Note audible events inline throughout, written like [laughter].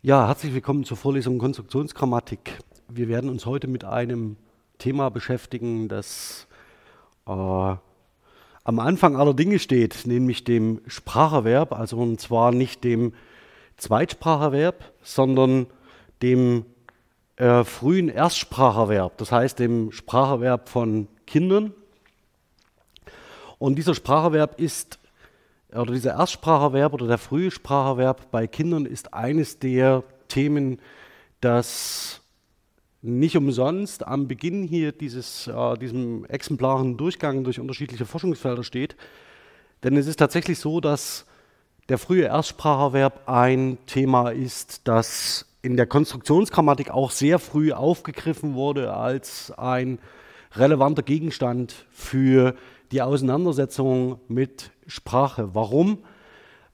Ja, herzlich willkommen zur Vorlesung Konstruktionsgrammatik. Wir werden uns heute mit einem Thema beschäftigen, das äh, am Anfang aller Dinge steht, nämlich dem Spracherwerb, also und zwar nicht dem Zweitspracherwerb, sondern dem äh, frühen Erstspracherwerb, das heißt dem Spracherwerb von Kindern. Und dieser Spracherwerb ist, oder dieser Erstspracherwerb oder der frühe Spracherwerb bei Kindern ist eines der Themen, das nicht umsonst am Beginn hier dieses, äh, diesem exemplaren Durchgang durch unterschiedliche Forschungsfelder steht. Denn es ist tatsächlich so, dass der frühe Erstspracherwerb ein Thema ist, das in der Konstruktionsgrammatik auch sehr früh aufgegriffen wurde als ein relevanter Gegenstand für die Auseinandersetzung mit Sprache. Warum?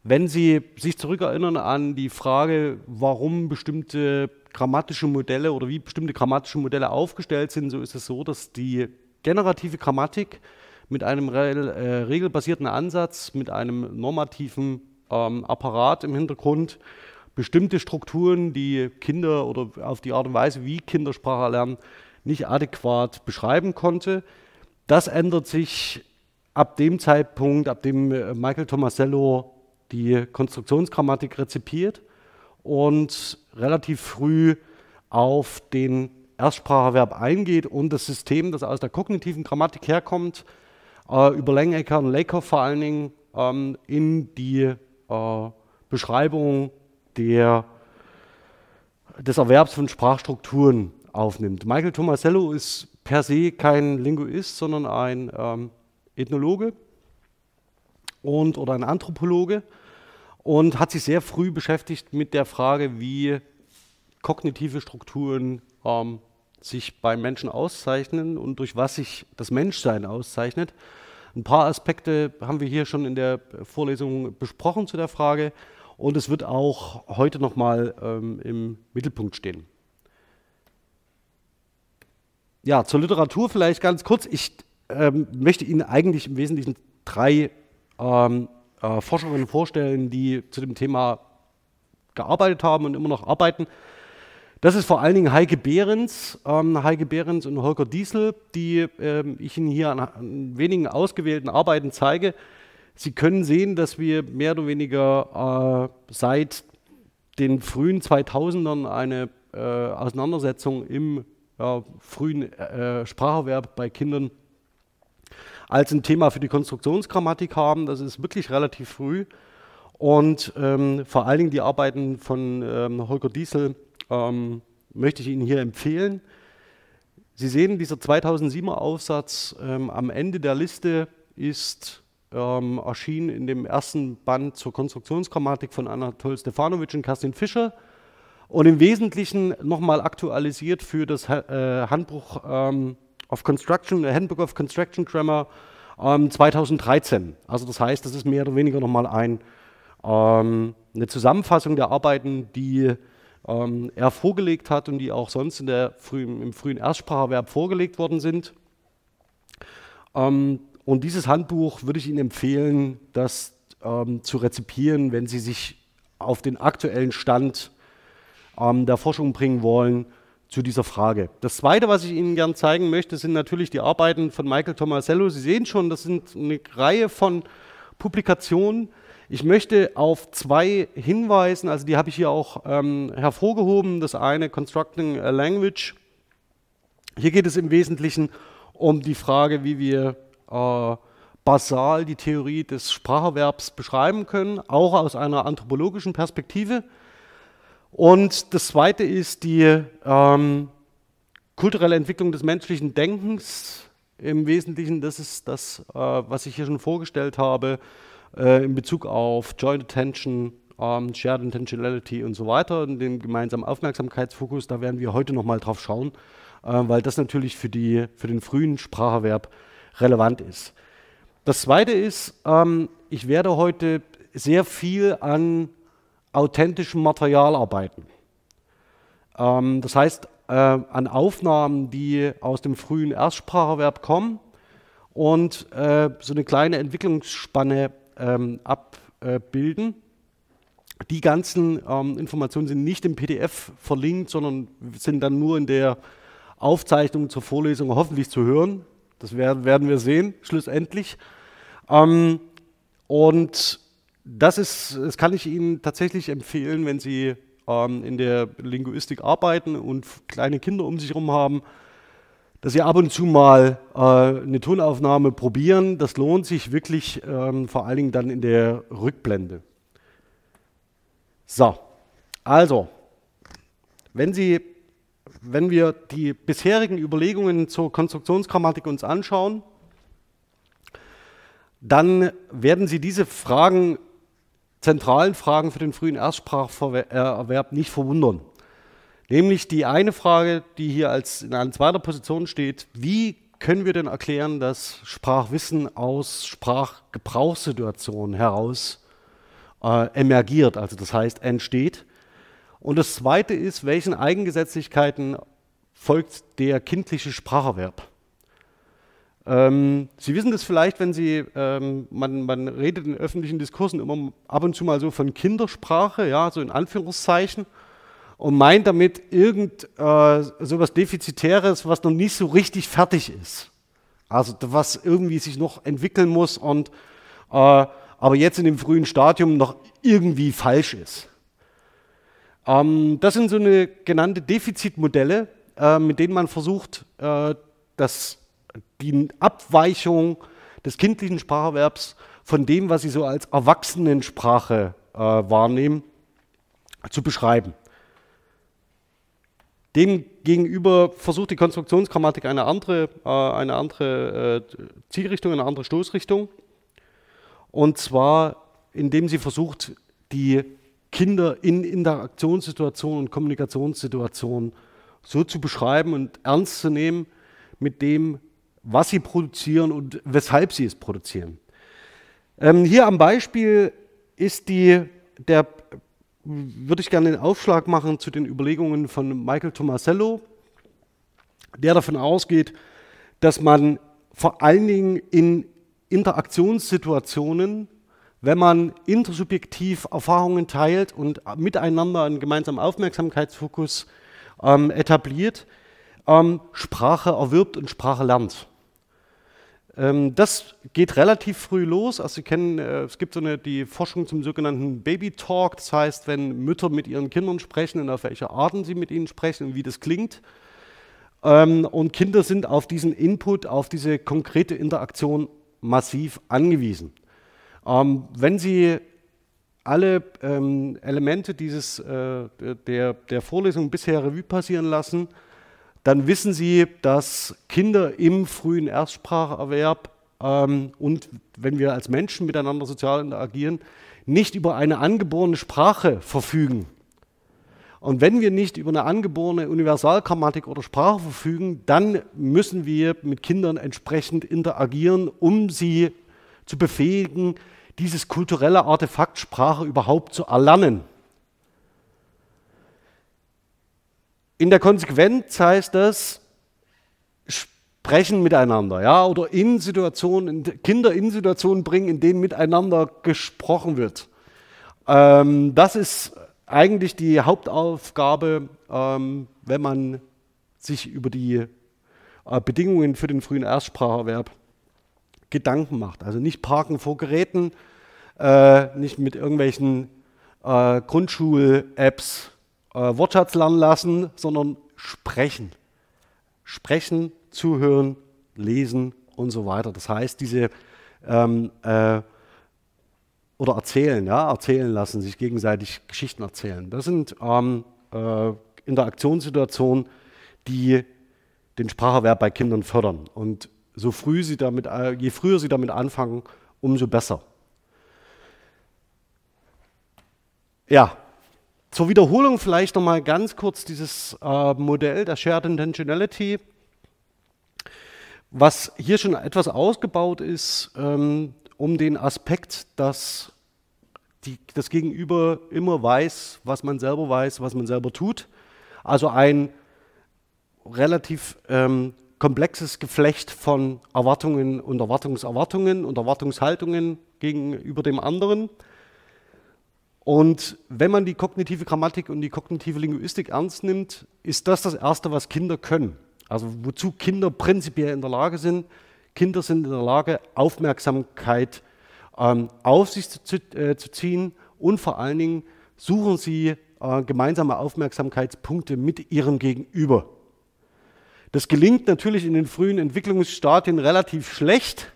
Wenn Sie sich zurückerinnern an die Frage, warum bestimmte grammatische Modelle oder wie bestimmte grammatische Modelle aufgestellt sind, so ist es so, dass die generative Grammatik mit einem äh, regelbasierten Ansatz, mit einem normativen ähm, Apparat im Hintergrund bestimmte Strukturen, die Kinder oder auf die Art und Weise, wie Kinder Sprache lernen, nicht adäquat beschreiben konnte. Das ändert sich ab dem Zeitpunkt, ab dem äh, Michael Tomasello die Konstruktionsgrammatik rezipiert und relativ früh auf den Erstspracherverb eingeht und das System, das aus der kognitiven Grammatik herkommt, äh, über Lengecker und Lakoff vor allen Dingen ähm, in die äh, Beschreibung der, des Erwerbs von Sprachstrukturen aufnimmt. Michael Tomasello ist per se kein Linguist, sondern ein ähm, Ethnologe und, oder ein Anthropologe und hat sich sehr früh beschäftigt mit der Frage, wie kognitive Strukturen ähm, sich beim Menschen auszeichnen und durch was sich das Menschsein auszeichnet. Ein paar Aspekte haben wir hier schon in der Vorlesung besprochen zu der Frage und es wird auch heute nochmal ähm, im Mittelpunkt stehen. Ja, zur Literatur vielleicht ganz kurz. Ich ähm, möchte Ihnen eigentlich im Wesentlichen drei ähm, äh, Forscherinnen vorstellen, die zu dem Thema gearbeitet haben und immer noch arbeiten. Das ist vor allen Dingen Heike Behrens, ähm, Heike Behrens und Holger Diesel, die ähm, ich Ihnen hier an, an, wenigen ausgewählten Arbeiten zeige. Sie können sehen, dass wir mehr oder weniger äh, seit den frühen 2000ern eine äh, Auseinandersetzung im äh, frühen äh, Spracherwerb bei Kindern als ein Thema für die Konstruktionsgrammatik haben. Das ist wirklich relativ früh. Und ähm, vor allen Dingen die Arbeiten von ähm, Holger Diesel ähm, möchte ich Ihnen hier empfehlen. Sie sehen, dieser 2007er Aufsatz ähm, am Ende der Liste ist ähm, erschienen in dem ersten Band zur Konstruktionsgrammatik von Anatol Stefanovic und Kerstin Fischer und im Wesentlichen nochmal aktualisiert für das äh, Handbuch ähm, of Construction, Handbook of Construction Grammar ähm, 2013. Also das heißt, das ist mehr oder weniger nochmal ein, ähm, eine Zusammenfassung der Arbeiten, die ähm, er vorgelegt hat und die auch sonst in der frühen, im frühen Erstspracherwerb vorgelegt worden sind. Ähm, und dieses Handbuch würde ich Ihnen empfehlen, das ähm, zu rezipieren, wenn Sie sich auf den aktuellen Stand ähm, der Forschung bringen wollen zu dieser Frage. Das Zweite, was ich Ihnen gerne zeigen möchte, sind natürlich die Arbeiten von Michael Tomasello. Sie sehen schon, das sind eine Reihe von Publikationen. Ich möchte auf zwei hinweisen, also die habe ich hier auch ähm, hervorgehoben. Das eine, Constructing a Language. Hier geht es im Wesentlichen um die Frage, wie wir äh, basal die Theorie des Spracherwerbs beschreiben können, auch aus einer anthropologischen Perspektive. Und das Zweite ist die ähm, kulturelle Entwicklung des menschlichen Denkens. Im Wesentlichen, das ist das, äh, was ich hier schon vorgestellt habe, äh, in Bezug auf Joint Attention, ähm, Shared Intentionality und so weiter, und den gemeinsamen Aufmerksamkeitsfokus. Da werden wir heute nochmal drauf schauen, äh, weil das natürlich für, die, für den frühen Spracherwerb relevant ist. Das Zweite ist, ähm, ich werde heute sehr viel an authentischem Material arbeiten. Ähm, das heißt, äh, an Aufnahmen, die aus dem frühen Erstspracherwerb kommen und äh, so eine kleine Entwicklungsspanne ähm, abbilden. Die ganzen ähm, Informationen sind nicht im PDF verlinkt, sondern sind dann nur in der Aufzeichnung zur Vorlesung hoffentlich zu hören. Das werden wir sehen, schlussendlich. Ähm, und das ist, das kann ich Ihnen tatsächlich empfehlen, wenn Sie ähm, in der Linguistik arbeiten und kleine Kinder um sich herum haben, dass Sie ab und zu mal äh, eine Tonaufnahme probieren. Das lohnt sich wirklich, ähm, vor allen Dingen dann in der Rückblende. So, also, wenn, Sie, wenn wir die bisherigen Überlegungen zur Konstruktionsgrammatik uns anschauen, dann werden Sie diese Fragen, zentralen Fragen für den frühen Erstspracherwerb nicht verwundern. Nämlich die eine Frage, die hier als in einer zweiter Position steht, wie können wir denn erklären, dass Sprachwissen aus Sprachgebrauchssituationen heraus äh, emergiert, also das heißt entsteht. Und das zweite ist, welchen Eigengesetzlichkeiten folgt der kindliche Spracherwerb? Ähm, Sie wissen das vielleicht, wenn Sie, ähm, man, man, redet in öffentlichen Diskursen immer ab und zu mal so von Kindersprache, ja, so in Anführungszeichen, und meint damit irgend äh, sowas Defizitäres, was noch nicht so richtig fertig ist. Also was irgendwie sich noch entwickeln muss und äh, aber jetzt in dem frühen Stadium noch irgendwie falsch ist. Ähm, das sind so eine genannte Defizitmodelle, äh, mit denen man versucht, äh, das die Abweichung des kindlichen Spracherwerbs von dem, was sie so als Erwachsenensprache äh, wahrnehmen, zu beschreiben. Demgegenüber versucht die Konstruktionsgrammatik eine andere, äh, eine andere äh, Zielrichtung, eine andere Stoßrichtung. Und zwar, indem sie versucht, die Kinder in Interaktionssituationen und Kommunikationssituationen so zu beschreiben und ernst zu nehmen mit dem, was sie produzieren und weshalb sie es produzieren. Ähm, hier am Beispiel ist die, der, würde ich gerne den Aufschlag machen zu den Überlegungen von Michael Tomasello, der davon ausgeht, dass man vor allen Dingen in Interaktionssituationen, wenn man intersubjektiv Erfahrungen teilt und miteinander einen gemeinsamen Aufmerksamkeitsfokus ähm, etabliert, ähm, Sprache erwirbt und Sprache lernt. Ähm, das geht relativ früh los. Also Sie kennen, äh, es gibt so eine, die Forschung zum sogenannten Baby Talk. Das heißt, wenn Mütter mit ihren Kindern sprechen und auf welche Arten sie mit ihnen sprechen und wie das klingt. Ähm, und Kinder sind auf diesen Input, auf diese konkrete Interaktion massiv angewiesen. Ähm, wenn Sie alle Elemente dieses, äh, der, der Vorlesung bisher Revue passieren lassen, dann wissen Sie, dass Kinder im frühen Erstspracherwerb ähm, und wenn wir als Menschen miteinander sozial interagieren, nicht über eine angeborene Sprache verfügen. Und wenn wir nicht über eine angeborene Universalgrammatik oder Sprache verfügen, dann müssen wir mit Kindern entsprechend interagieren, um sie zu befähigen, dieses kulturelle Artefakt Sprache überhaupt zu erlernen. In der Konsequenz heißt das, sprechen miteinander, ja, oder in Situationen, Kinder in Situationen bringen, in denen miteinander gesprochen wird. Ähm, das ist eigentlich die Hauptaufgabe, ähm, wenn man sich über die äh, Bedingungen für den frühen Erstspracherwerb Gedanken macht. Also nicht parken vor Geräten, äh, nicht mit irgendwelchen äh, Grundschul-Apps äh, Wortschatz lernen lassen, sondern sprechen. Sprechen, zuhören, lesen und so weiter. Das heißt, diese ähm, äh, oder erzählen, ja, erzählen lassen, sich gegenseitig Geschichten erzählen. Das sind ähm, äh, Interaktionssituationen, die den Spracherwerb bei Kindern fördern. Und so früh sie damit, äh, je früher sie damit anfangen, umso besser. Ja, zur Wiederholung vielleicht nochmal ganz kurz dieses äh, Modell der Shared Intentionality, was hier schon etwas ausgebaut ist, ähm, um den Aspekt, dass die, das Gegenüber immer weiß, was man selber weiß, was man selber tut. Also ein relativ ähm, komplexes Geflecht von Erwartungen und Erwartungserwartungen und Erwartungshaltungen gegenüber dem anderen Und wenn man die kognitive Grammatik und die kognitive Linguistik ernst nimmt, ist das das Erste, was Kinder können. Also wozu Kinder prinzipiell in der Lage sind. Kinder sind in der Lage, Aufmerksamkeit ähm, auf sich zu, äh, zu, ziehen und vor allen Dingen suchen sie äh, gemeinsame Aufmerksamkeitspunkte mit ihrem Gegenüber. Das gelingt natürlich in den frühen Entwicklungsstadien relativ schlecht,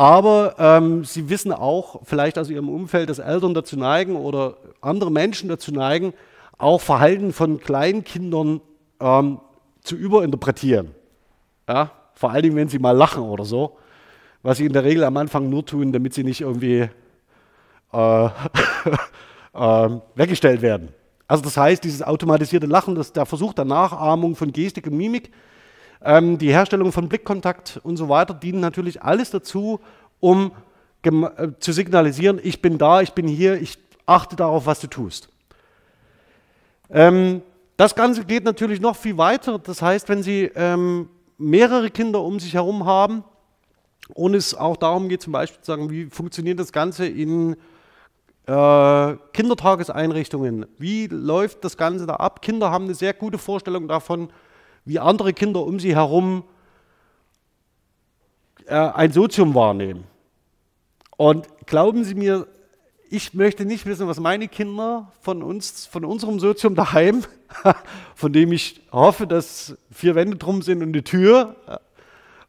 aber ähm, sie wissen auch, vielleicht aus ihrem Umfeld, dass Eltern dazu neigen oder andere Menschen dazu neigen, auch Verhalten von Kleinkindern ähm, zu überinterpretieren. Ja? Vor Dingen, wenn sie mal lachen oder so, was sie in der Regel am Anfang nur tun, damit sie nicht irgendwie äh, [laughs] äh, weggestellt werden. Also das heißt, dieses automatisierte Lachen, das, der Versuch der Nachahmung von Gestik und Mimik, ähm, die Herstellung von Blickkontakt und so weiter, dienen natürlich alles dazu, um äh, zu signalisieren, ich bin da, ich bin hier, ich achte darauf, was du tust. Ähm, das Ganze geht natürlich noch viel weiter. Das heißt, wenn Sie ähm, mehrere Kinder um sich herum haben und es auch darum geht, zum Beispiel zu sagen, wie funktioniert das Ganze in äh, Kindertageseinrichtungen, wie läuft das Ganze da ab? Kinder haben eine sehr gute Vorstellung davon, wie andere Kinder um sie herum äh, ein Sozium wahrnehmen. Und glauben Sie mir, ich möchte nicht wissen, was meine Kinder von uns, von unserem Sozium daheim, [laughs] von dem ich hoffe, dass vier Wände drum sind und eine Tür,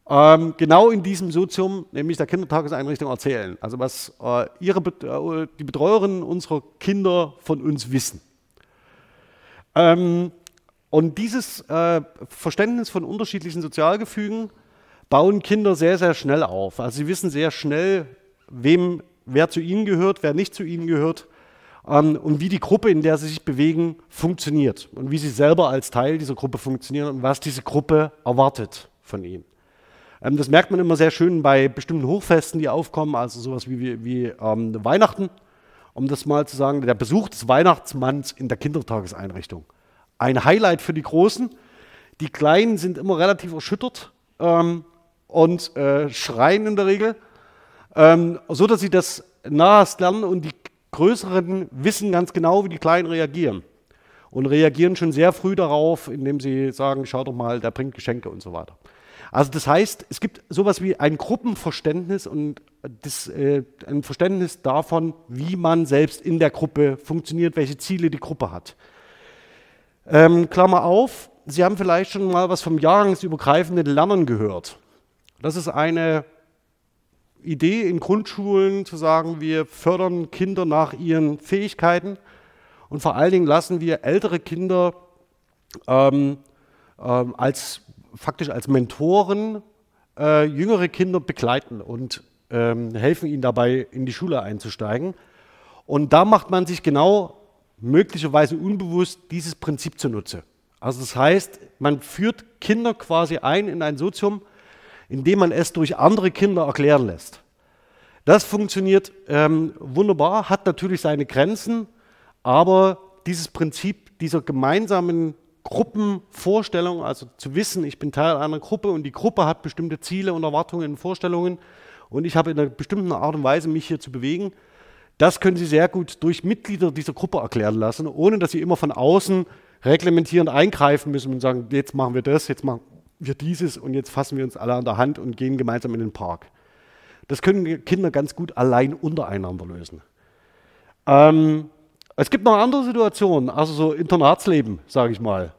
ähm, genau in diesem Sozium, nämlich der Kindertageseinrichtung, erzählen. Also was äh, ihre, äh, die Betreuerinnen unserer Kinder von uns wissen. Ähm, und dieses äh, Verständnis von unterschiedlichen Sozialgefügen bauen Kinder sehr, sehr schnell auf. Also sie wissen sehr schnell, wem, wer zu ihnen gehört, wer nicht zu ihnen gehört ähm, und wie die Gruppe, in der sie sich bewegen, funktioniert und wie sie selber als Teil dieser Gruppe funktionieren und was diese Gruppe erwartet von ihnen. Ähm, das merkt man immer sehr schön bei bestimmten Hochfesten, die aufkommen, also sowas wie, wie, wie ähm, Weihnachten, um das mal zu sagen, der Besuch des Weihnachtsmanns in der Kindertageseinrichtung. Ein Highlight für die Großen. Die Kleinen sind immer relativ erschüttert ähm, und äh, schreien in der Regel, ähm, so dass sie das nahest lernen und die Größeren wissen ganz genau, wie die Kleinen reagieren. Und reagieren schon sehr früh darauf, indem sie sagen, schau doch mal, der bringt Geschenke und so weiter. Also das heißt, es gibt sowas wie ein Gruppenverständnis und das, äh, ein Verständnis davon, wie man selbst in der Gruppe funktioniert, welche Ziele die Gruppe hat. Ähm, Klammer auf, Sie haben vielleicht schon mal was vom jahrgangsübergreifenden Lernen gehört. Das ist eine Idee in Grundschulen zu sagen, wir fördern Kinder nach ihren Fähigkeiten und vor allen Dingen lassen wir ältere Kinder ähm, ähm, als faktisch als Mentoren äh, jüngere Kinder begleiten und ähm, helfen ihnen dabei, in die Schule einzusteigen. Und da macht man sich genau möglicherweise unbewusst dieses Prinzip zunutze. Also das heißt, man führt Kinder quasi ein in ein Sozium, indem man es durch andere Kinder erklären lässt. Das funktioniert ähm, wunderbar, hat natürlich seine Grenzen, aber dieses Prinzip dieser gemeinsamen Gruppenvorstellung, also zu wissen, ich bin Teil einer Gruppe und die Gruppe hat bestimmte Ziele und Erwartungen und Vorstellungen und ich habe in einer bestimmten Art und Weise mich hier zu bewegen, das können Sie sehr gut durch Mitglieder dieser Gruppe erklären lassen, ohne dass Sie immer von außen reglementierend eingreifen müssen und sagen, jetzt machen wir das, jetzt machen wir dieses und jetzt fassen wir uns alle an der Hand und gehen gemeinsam in den Park. Das können Kinder ganz gut allein untereinander lösen. Ähm, es gibt noch andere Situationen, also so Internatsleben, sage ich mal,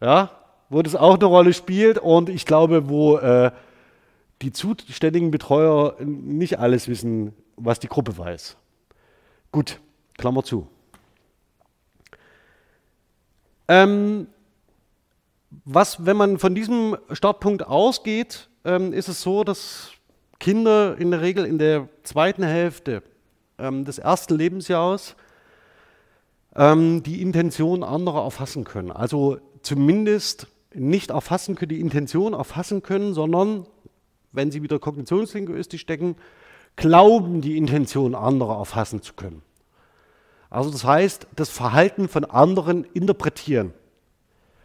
ja, wo das auch eine Rolle spielt und ich glaube, wo äh, die zuständigen Betreuer nicht alles wissen, was die Gruppe weiß. Gut, Klammer zu. Ähm, was, wenn man von diesem Startpunkt ausgeht, ähm, ist es so, dass Kinder in der Regel in der zweiten Hälfte ähm, des ersten Lebensjahres ähm, die Intention anderer erfassen können. Also zumindest nicht erfassen können, die Intention erfassen können, sondern, wenn sie wieder kognitionslinguistisch stecken, glauben, die Intention anderer erfassen zu können. Also das heißt, das Verhalten von anderen interpretieren.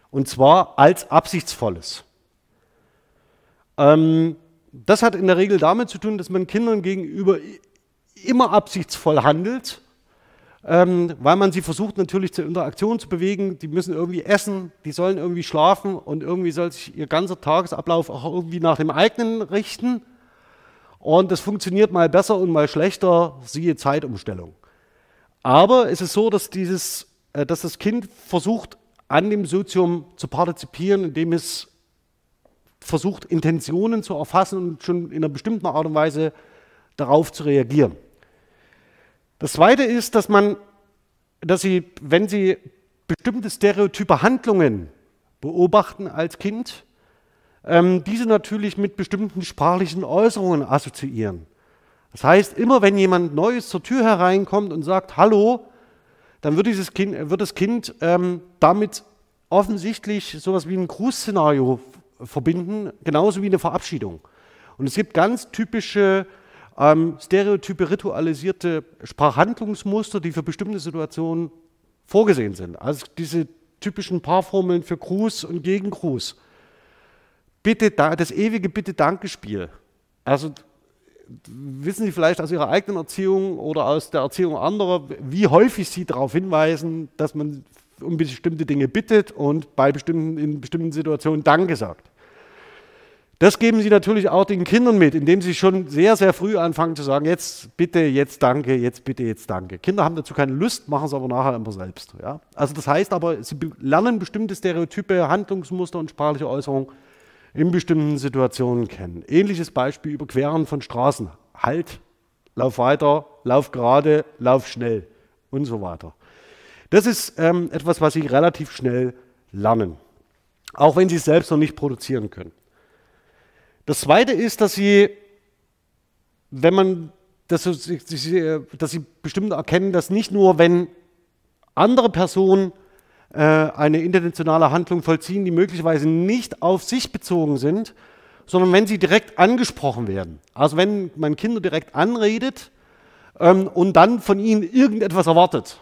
Und zwar als absichtsvolles. Ähm, das hat in der Regel damit zu tun, dass man Kindern gegenüber immer absichtsvoll handelt ähm, weil man sie versucht natürlich zur Interaktion zu bewegen. Die müssen irgendwie essen, die sollen irgendwie schlafen und irgendwie soll sich ihr ganzer Tagesablauf auch irgendwie nach dem eigenen richten. Und das funktioniert mal besser und mal schlechter, siehe Zeitumstellung. Aber es ist so, dass, dieses, äh, dass das Kind versucht, an dem Sozium zu partizipieren, indem es versucht, Intentionen zu erfassen und schon in einer bestimmten Art und Weise darauf zu reagieren. Das Zweite ist, dass man, dass Sie, wenn Sie bestimmte stereotype Handlungen beobachten als Kind, ähm, diese natürlich mit bestimmten sprachlichen Äußerungen assoziieren. Das heißt, immer wenn jemand Neues zur Tür hereinkommt und sagt Hallo, dann wird, dieses kind, wird das Kind ähm, damit offensichtlich sowas wie ein Grußszenario verbinden, genauso wie eine Verabschiedung. Und es gibt ganz typische ähm, stereotype ritualisierte Sprachhandlungsmuster, die für bestimmte Situationen vorgesehen sind. Also diese typischen Paarformeln für Gruß und Gegengruß. Bitte, das ewige Bitte-Danke-Spiel. Also wissen Sie vielleicht aus Ihrer eigenen Erziehung oder aus der Erziehung anderer, wie häufig Sie darauf hinweisen, dass man um bestimmte Dinge bittet und bei bestimmten, in bestimmten Situationen Danke sagt. Das geben Sie natürlich auch den Kindern mit, indem Sie schon sehr, sehr früh anfangen zu sagen, jetzt bitte, jetzt danke, jetzt bitte, jetzt danke. Kinder haben dazu keine Lust, machen es aber nachher immer selbst. Ja? Also das heißt aber, sie lernen bestimmte Stereotype, Handlungsmuster und sprachliche Äußerungen in bestimmten Situationen kennen. Ähnliches Beispiel Überqueren von Straßen. Halt, lauf weiter, lauf gerade, lauf schnell und so weiter. Das ist ähm, etwas, was Sie relativ schnell lernen, auch wenn Sie es selbst noch nicht produzieren können. Das Zweite ist, dass Sie, wenn man, dass Sie, dass Sie bestimmt erkennen, dass nicht nur, wenn andere Personen äh, eine intentionale Handlung vollziehen, die möglicherweise nicht auf sich bezogen sind, sondern wenn sie direkt angesprochen werden. Also wenn man Kinder direkt anredet ähm, und dann von ihnen irgendetwas erwartet.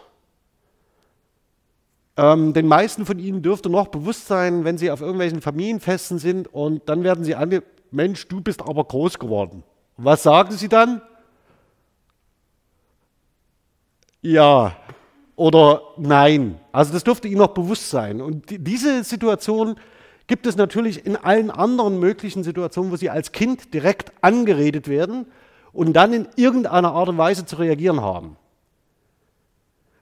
Ähm, den meisten von ihnen dürfte noch bewusst sein, wenn sie auf irgendwelchen Familienfesten sind und dann werden sie ange... Mensch, du bist aber groß geworden. Was sagen sie dann? Ja, oder nein. Also das dürfte Ihnen noch bewusst sein. Und diese Situation gibt es natürlich in allen anderen möglichen Situationen, wo Sie als Kind direkt angeredet werden und dann in irgendeiner Art und Weise zu reagieren haben.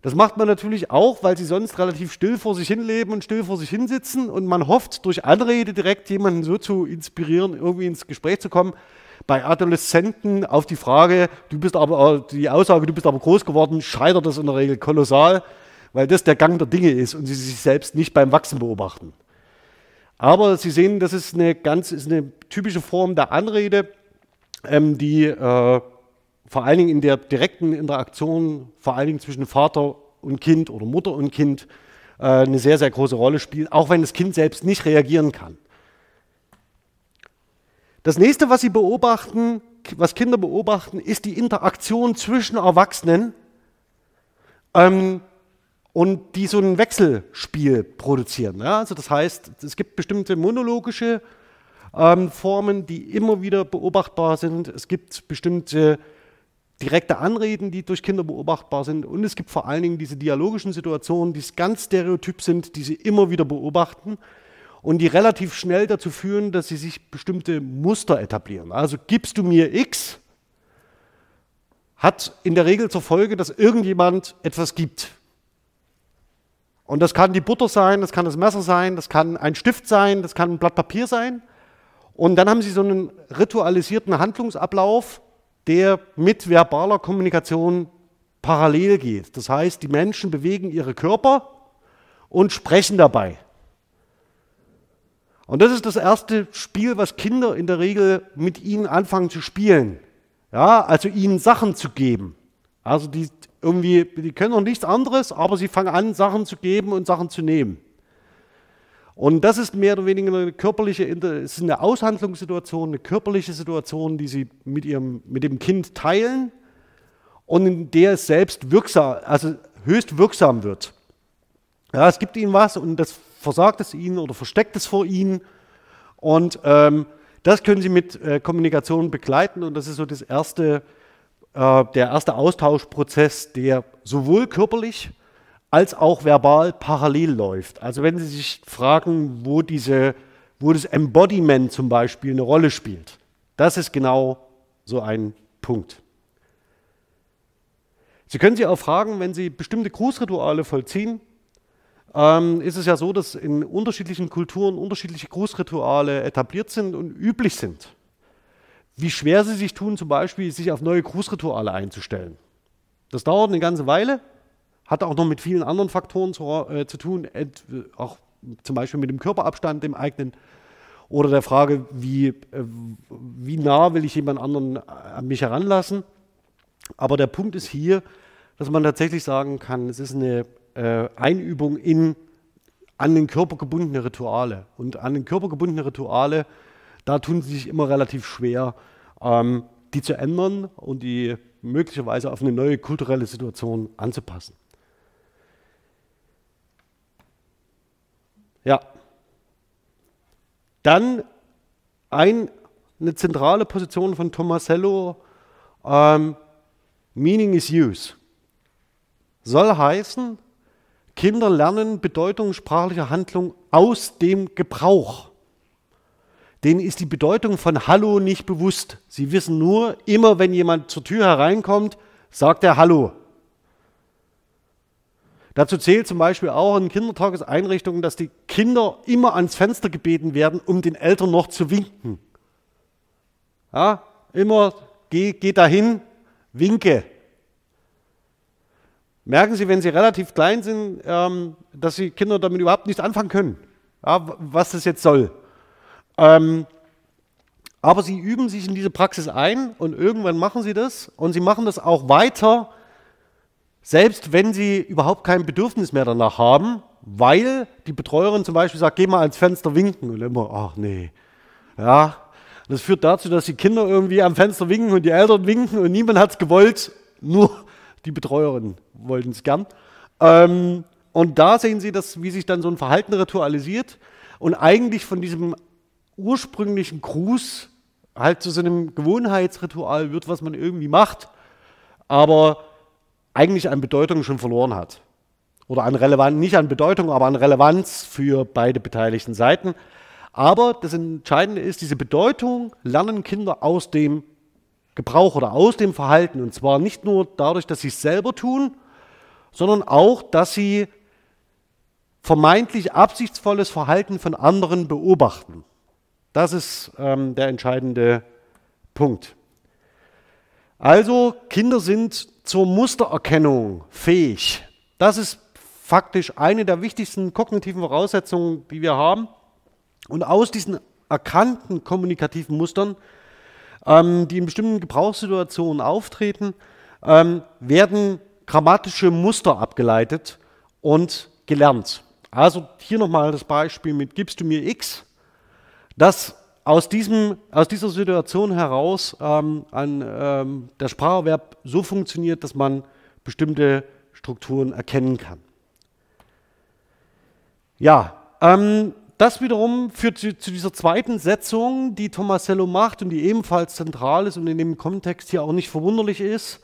Das macht man natürlich auch, weil sie sonst relativ still vor sich hin leben und still vor sich hinsitzen und man hofft, durch Anrede direkt jemanden so zu inspirieren, irgendwie ins Gespräch zu kommen, bei Adoleszenten auf die Frage, du bist aber, die Aussage, du bist aber groß geworden, scheitert das in der Regel kolossal, weil das der Gang der Dinge ist und sie sich selbst nicht beim Wachsen beobachten. Aber Sie sehen, das ist eine ganz, ist eine typische Form der Anrede, ähm, die äh, vor allen Dingen in der direkten Interaktion, vor allen Dingen zwischen Vater und Kind oder Mutter und Kind, äh, eine sehr, sehr große Rolle spielt, auch wenn das Kind selbst nicht reagieren kann. Das nächste, was Sie beobachten, was Kinder beobachten, ist die Interaktion zwischen Erwachsenen ähm, und die so ein Wechselspiel produzieren. Ja? Also das heißt, es gibt bestimmte monologische ähm, Formen, die immer wieder beobachtbar sind. Es gibt bestimmte direkte Anreden, die durch Kinder beobachtbar sind. Und es gibt vor allen Dingen diese dialogischen Situationen, die ganz stereotyp sind, die sie immer wieder beobachten und die relativ schnell dazu führen, dass sie sich bestimmte Muster etablieren. Also gibst du mir X, hat in der Regel zur Folge, dass irgendjemand etwas gibt. Und das kann die Butter sein, das kann das Messer sein, das kann ein Stift sein, das kann ein Blatt Papier sein. Und dann haben sie so einen ritualisierten Handlungsablauf, der mit verbaler Kommunikation parallel geht. Das heißt, die Menschen bewegen ihre Körper und sprechen dabei. Und das ist das erste Spiel, was Kinder in der Regel mit ihnen anfangen zu spielen. Ja, also ihnen Sachen zu geben. Also die irgendwie, die können noch nichts anderes, aber sie fangen an, Sachen zu geben und Sachen zu nehmen. Und das ist mehr oder weniger eine körperliche, es ist eine Aushandlungssituation, eine körperliche Situation, die sie mit, ihrem, mit dem Kind teilen und in der es selbst wirksam, also höchst wirksam wird. Ja, es gibt ihnen was und das versagt es ihnen oder versteckt es vor ihnen. Und ähm, das können sie mit äh, Kommunikation begleiten und das ist so das erste äh, der erste Austauschprozess, der sowohl körperlich als auch verbal parallel läuft. Also wenn Sie sich fragen, wo, diese, wo das Embodiment zum Beispiel eine Rolle spielt, das ist genau so ein Punkt. Sie können sich auch fragen, wenn Sie bestimmte Grußrituale vollziehen, ähm, ist es ja so, dass in unterschiedlichen Kulturen unterschiedliche Grußrituale etabliert sind und üblich sind. Wie schwer Sie sich tun, zum Beispiel, sich auf neue Grußrituale einzustellen. Das dauert eine ganze Weile, hat auch noch mit vielen anderen Faktoren zu, äh, zu tun, auch zum Beispiel mit dem Körperabstand, dem eigenen, oder der Frage, wie, äh, wie nah will ich jemand anderen an mich heranlassen. Aber der Punkt ist hier, dass man tatsächlich sagen kann, es ist eine äh, Einübung in an den Körper gebundene Rituale. Und an den Körper gebundene Rituale, da tun sie sich immer relativ schwer, ähm, die zu ändern und die möglicherweise auf eine neue kulturelle Situation anzupassen. Ja. Dann ein, eine zentrale Position von Tomasello, ähm, Meaning is Use. Soll heißen, Kinder lernen Bedeutung sprachlicher Handlung aus dem Gebrauch. Denen ist die Bedeutung von Hallo nicht bewusst. Sie wissen nur, immer wenn jemand zur Tür hereinkommt, sagt er Hallo. Dazu zählt zum Beispiel auch in Kindertageseinrichtungen, dass die Kinder immer ans Fenster gebeten werden, um den Eltern noch zu winken. Ja, immer geh, geh dahin, winke. Merken Sie, wenn Sie relativ klein sind, ähm, dass die Kinder damit überhaupt nichts anfangen können, ja, was das jetzt soll. Ähm, aber sie üben sich in diese Praxis ein und irgendwann machen sie das und sie machen das auch weiter selbst wenn sie überhaupt kein Bedürfnis mehr danach haben, weil die Betreuerin zum Beispiel sagt, geh mal ans Fenster winken und immer, ach nee. Ja, das führt dazu, dass die Kinder irgendwie am Fenster winken und die Eltern winken und niemand hat es gewollt, nur die Betreuerin wollten es gern. Ähm, und da sehen Sie, dass, wie sich dann so ein Verhalten ritualisiert und eigentlich von diesem ursprünglichen Gruß halt zu so einem Gewohnheitsritual wird, was man irgendwie macht. Aber eigentlich an Bedeutung schon verloren hat. Oder an Relevanz, nicht an Bedeutung, aber an Relevanz für beide beteiligten Seiten. Aber das Entscheidende ist, diese Bedeutung lernen Kinder aus dem Gebrauch oder aus dem Verhalten. Und zwar nicht nur dadurch, dass sie es selber tun, sondern auch, dass sie vermeintlich absichtsvolles Verhalten von anderen beobachten. Das ist ähm, der entscheidende Punkt. Also Kinder sind zur Mustererkennung fähig. Das ist faktisch eine der wichtigsten kognitiven Voraussetzungen, die wir haben. Und aus diesen erkannten kommunikativen Mustern, ähm, die in bestimmten Gebrauchssituationen auftreten, ähm, werden grammatische Muster abgeleitet und gelernt. Also hier nochmal das Beispiel mit gibst du mir x. Das aus, diesem, aus dieser Situation heraus ähm, ein, ähm, der Spracherwerb so funktioniert, dass man bestimmte Strukturen erkennen kann. Ja, ähm, das wiederum führt zu, zu, dieser zweiten Setzung, die Tomasello macht und die ebenfalls zentral ist und in dem Kontext hier auch nicht verwunderlich ist,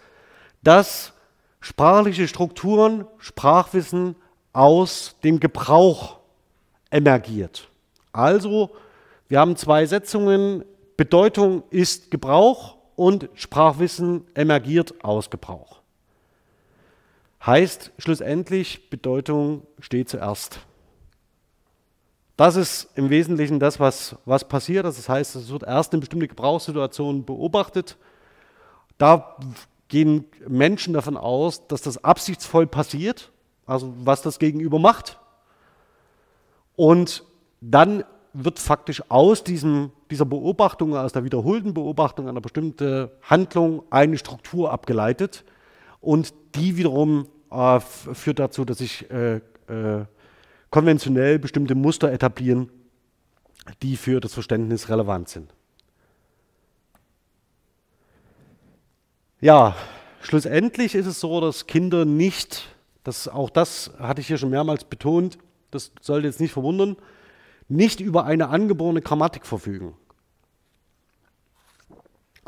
dass sprachliche Strukturen, Sprachwissen aus dem Gebrauch emergiert. Also wir haben zwei Setzungen. Bedeutung ist Gebrauch und Sprachwissen emergiert aus Gebrauch. Heißt schlussendlich, Bedeutung steht zuerst. Das ist im Wesentlichen das, was, was passiert. Das heißt, es wird erst in bestimmte Gebrauchssituationen beobachtet. Da gehen Menschen davon aus, dass das absichtsvoll passiert, also was das Gegenüber macht. Und dann wird faktisch aus diesem, dieser Beobachtung, aus der wiederholten Beobachtung einer bestimmten Handlung eine Struktur abgeleitet und die wiederum äh, führt dazu, dass sich äh, äh, konventionell bestimmte Muster etablieren, die für das Verständnis relevant sind. Ja, schlussendlich ist es so, dass Kinder nicht, das, auch das hatte ich hier schon mehrmals betont, das sollte jetzt nicht verwundern, nicht über eine angeborene Grammatik verfügen,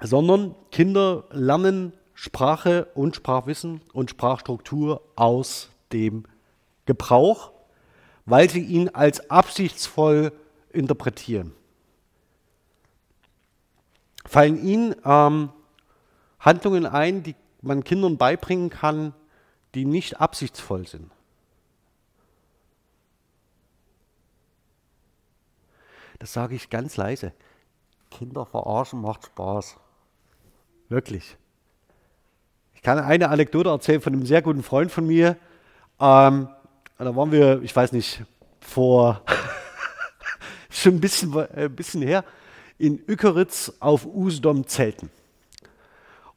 sondern Kinder lernen Sprache und Sprachwissen und Sprachstruktur aus dem Gebrauch, weil sie ihn als absichtsvoll interpretieren. Fallen Ihnen ähm, Handlungen ein, die man Kindern beibringen kann, die nicht absichtsvoll sind? Das sage ich ganz leise. Kinder verarschen macht Spaß. Wirklich. Ich kann eine Anekdote erzählen von einem sehr guten Freund von mir. Ähm, da waren wir, ich weiß nicht, vor [laughs] schon ein bisschen, äh, ein bisschen her, in Ückeritz auf Usedom zelten.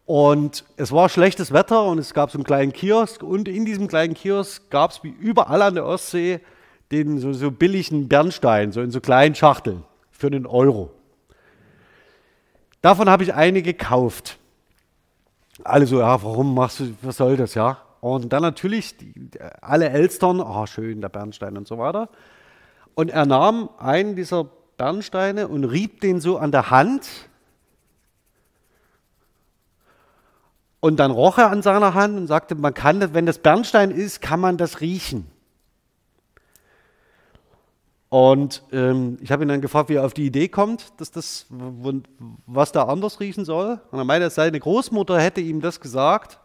Und es war schlechtes Wetter und es gab so einen kleinen Kiosk und in diesem kleinen Kiosk gab es wie überall an der Ostsee den so, so billigen Bernstein, so in so kleinen Schachteln für einen Euro. Davon habe ich eine gekauft. Alle so, ja, warum machst du, was soll das, ja? Und dann natürlich die, alle Elstern, oh, schön, der Bernstein und so weiter. Und er nahm einen dieser Bernsteine und rieb den so an der Hand. Und dann roch er an seiner Hand und sagte, man kann, wenn das Bernstein ist, kann man das riechen. Und ähm, ich habe ihn dann gefragt, wie er auf die Idee kommt, dass das, was da anders riechen soll. Und er meinte, seine Großmutter hätte ihm das gesagt,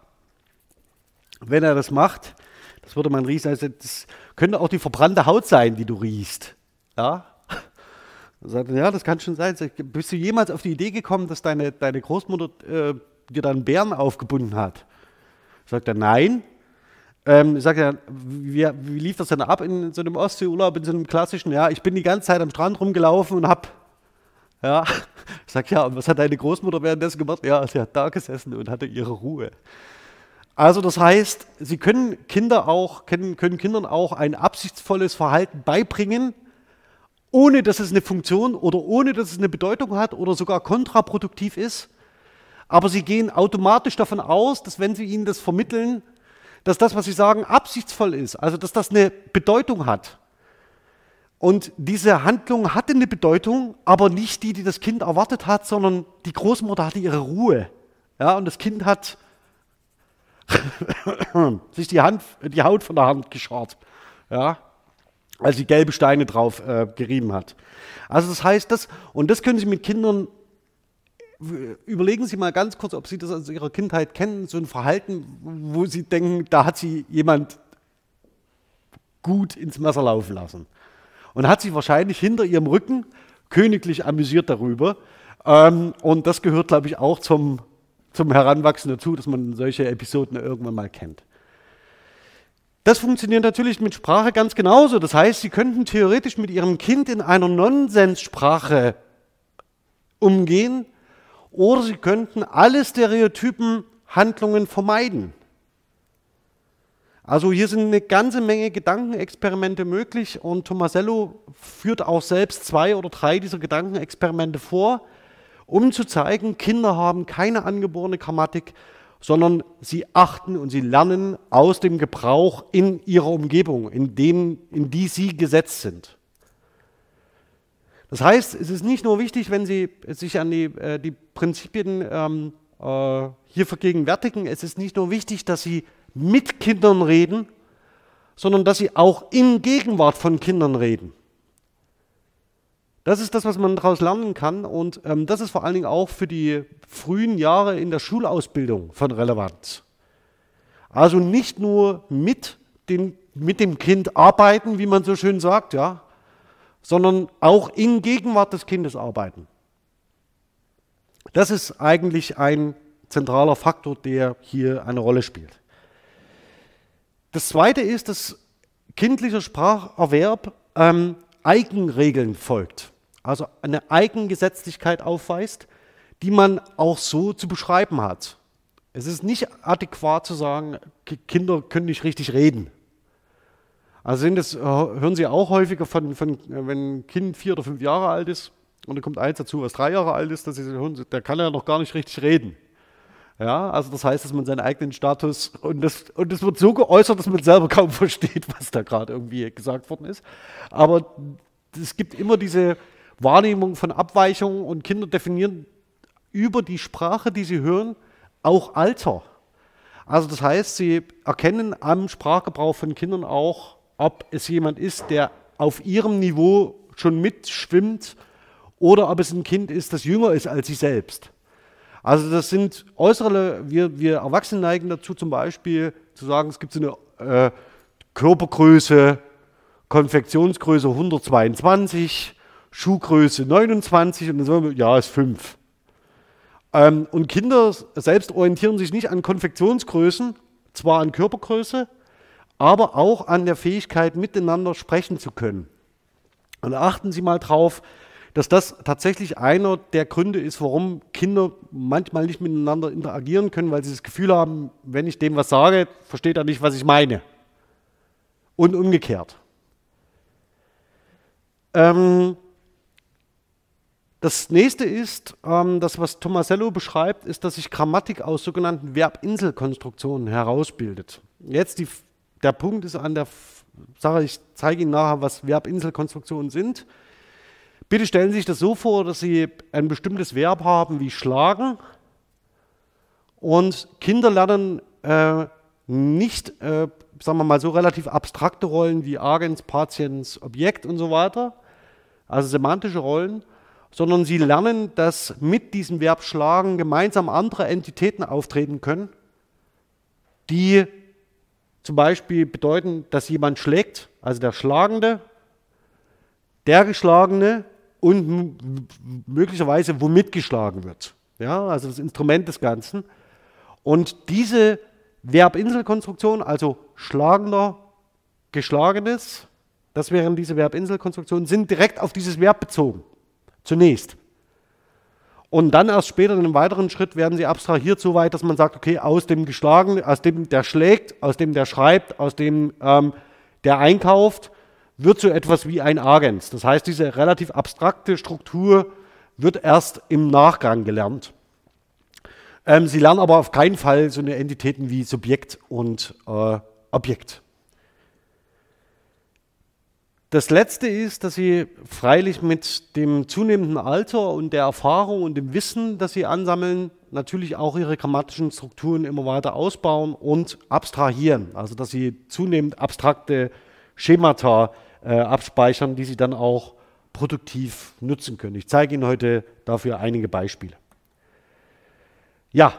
wenn er das macht, das würde man riechen, also das könnte auch die verbrannte Haut sein, die du riechst. Ja? Er sagte, ja, das kann schon sein. Bist du jemals auf die Idee gekommen, dass deine, deine Großmutter äh, dir dann Bären aufgebunden hat? Sagt er, nein. Ähm, sage ja, wie, wie, lief das denn ab in so einem Ostseeurlaub, in so einem klassischen? Ja, ich bin die ganze Zeit am Strand rumgelaufen und hab, ja, ich sag ja, und was hat deine Großmutter währenddessen gemacht? Ja, sie hat da gesessen und hatte ihre Ruhe. Also das heißt, sie können Kinder auch, können, können Kindern auch ein absichtsvolles Verhalten beibringen, ohne dass es eine Funktion oder ohne dass es eine Bedeutung hat oder sogar kontraproduktiv ist. Aber sie gehen automatisch davon aus, dass wenn sie ihnen das vermitteln, dass das, was sie sagen, absichtsvoll ist, also dass das eine Bedeutung hat. Und diese Handlung hatte eine Bedeutung, aber nicht die, die das Kind erwartet hat, sondern die Großmutter hatte ihre Ruhe. Ja, und das Kind hat sich die, Hand, die Haut von der Hand geschart, ja, als sie gelbe Steine drauf äh, gerieben hat. Also das heißt, das, und das können Sie mit Kindern überlegen Sie mal ganz kurz, ob Sie das aus Ihrer Kindheit kennen, so ein Verhalten, wo Sie denken, da hat Sie jemand gut ins Messer laufen lassen. Und hat sich wahrscheinlich hinter Ihrem Rücken königlich amüsiert darüber. Ähm, und das gehört, glaube ich, auch zum, zum Heranwachsen dazu, dass man solche Episoden irgendwann mal kennt. Das funktioniert natürlich mit Sprache ganz genauso. Das heißt, Sie könnten theoretisch mit Ihrem Kind in einer Nonsenssprache umgehen, oder sie könnten alle Stereotypen Handlungen vermeiden. Also hier sind eine ganze Menge Gedankenexperimente möglich und Tomasello führt auch selbst zwei oder drei dieser Gedankenexperimente vor, um zu zeigen, Kinder haben keine angeborene Grammatik, sondern sie achten und sie lernen aus dem Gebrauch in ihrer Umgebung, in, dem, in die sie gesetzt sind. Das heißt, es ist nicht nur wichtig, wenn Sie sich an die, äh, die Prinzipien ähm, äh, hier vergegenwärtigen, es ist nicht nur wichtig, dass Sie mit Kindern reden, sondern dass Sie auch in Gegenwart von Kindern reden. Das ist das, was man daraus lernen kann und ähm, das ist vor allen Dingen auch für die frühen Jahre in der Schulausbildung von Relevanz. Also nicht nur mit, den, mit dem Kind arbeiten, wie man so schön sagt, ja, sondern auch in Gegenwart des Kindes arbeiten. Das ist eigentlich ein zentraler Faktor, der hier eine Rolle spielt. Das Zweite ist, dass kindlicher Spracherwerb ähm, Eigenregeln folgt, also eine Eigengesetzlichkeit aufweist, die man auch so zu beschreiben hat. Es ist nicht adäquat zu sagen, Kinder können nicht richtig reden. Also das, äh, hören Sie auch häufiger von, von, wenn ein Kind vier oder fünf Jahre alt ist und dann kommt eins dazu, was drei Jahre alt ist, dass Sie hören, der kann ja noch gar nicht richtig reden. Ja, also das heißt, dass man seinen eigenen Status und das, und das wird so geäußert, dass man selber kaum versteht, was da gerade irgendwie gesagt worden ist. Aber es gibt immer diese Wahrnehmung von Abweichungen und Kinder definieren über die Sprache, die sie hören, auch Alter Also das heißt, sie erkennen am Sprachgebrauch von Kindern auch, ob es jemand ist, der auf ihrem Niveau schon mitschwimmt oder ob es ein Kind ist, das jünger ist als sie selbst. Also das sind äußere, wir, wir Erwachsene neigen dazu zum Beispiel zu sagen, es gibt so eine äh, Körpergröße, Konfektionsgröße 122, Schuhgröße 29 und dann sagen wir, ja, ist 5. Ähm, und Kinder selbst orientieren sich nicht an Konfektionsgrößen, zwar an Körpergröße, aber auch an der Fähigkeit, miteinander sprechen zu können. Und achten Sie mal drauf, dass das tatsächlich einer der Gründe ist, warum Kinder manchmal nicht miteinander interagieren können, weil sie das Gefühl haben, wenn ich dem was sage, versteht er nicht, was ich meine. Und umgekehrt. Ähm, das nächste ist, ähm, das was Tomasello beschreibt, ist, dass sich Grammatik aus sogenannten Verbinselkonstruktionen herausbildet. Jetzt die, der Punkt ist an der Sache, ich zeige Ihnen nachher, was Verbinselkonstruktionen sind. Bitte stellen Sie sich das so vor, dass Sie ein bestimmtes Verb haben wie schlagen und Kinder lernen äh, nicht, äh, sagen wir mal so, relativ abstrakte Rollen wie Agens, Patiens, Objekt und so weiter, also semantische Rollen, sondern sie lernen, dass mit diesem Verb schlagen gemeinsam andere Entitäten auftreten können, die zum Beispiel bedeuten, dass jemand schlägt, also der Schlagende, der Geschlagene und möglicherweise womit geschlagen wird. Ja, also das Instrument des Ganzen. Und diese Verbinselkonstruktion, also schlagender, geschlagenes, das wären diese Verbinselkonstruktionen, sind direkt auf dieses Verb bezogen. Zunächst. Und dann erst später in einem weiteren Schritt werden sie abstrahiert so weit, dass man sagt, okay, aus dem Geschlagenen, aus dem der schlägt, aus dem der schreibt, aus dem ähm, der einkauft, wird so etwas wie ein Agens. Das heißt, diese relativ abstrakte Struktur wird erst im Nachgang gelernt. Ähm, Sie lernen aber auf keinen Fall so eine Entitäten wie Subjekt und äh, Objekt. Das Letzte ist, dass Sie freilich mit dem zunehmenden Alter und der Erfahrung und dem Wissen, das Sie ansammeln, natürlich auch Ihre grammatischen Strukturen immer weiter ausbauen und abstrahieren. Also dass Sie zunehmend abstrakte Schemata äh, abspeichern, die Sie dann auch produktiv nutzen können. Ich zeige Ihnen heute dafür einige Beispiele. Ja,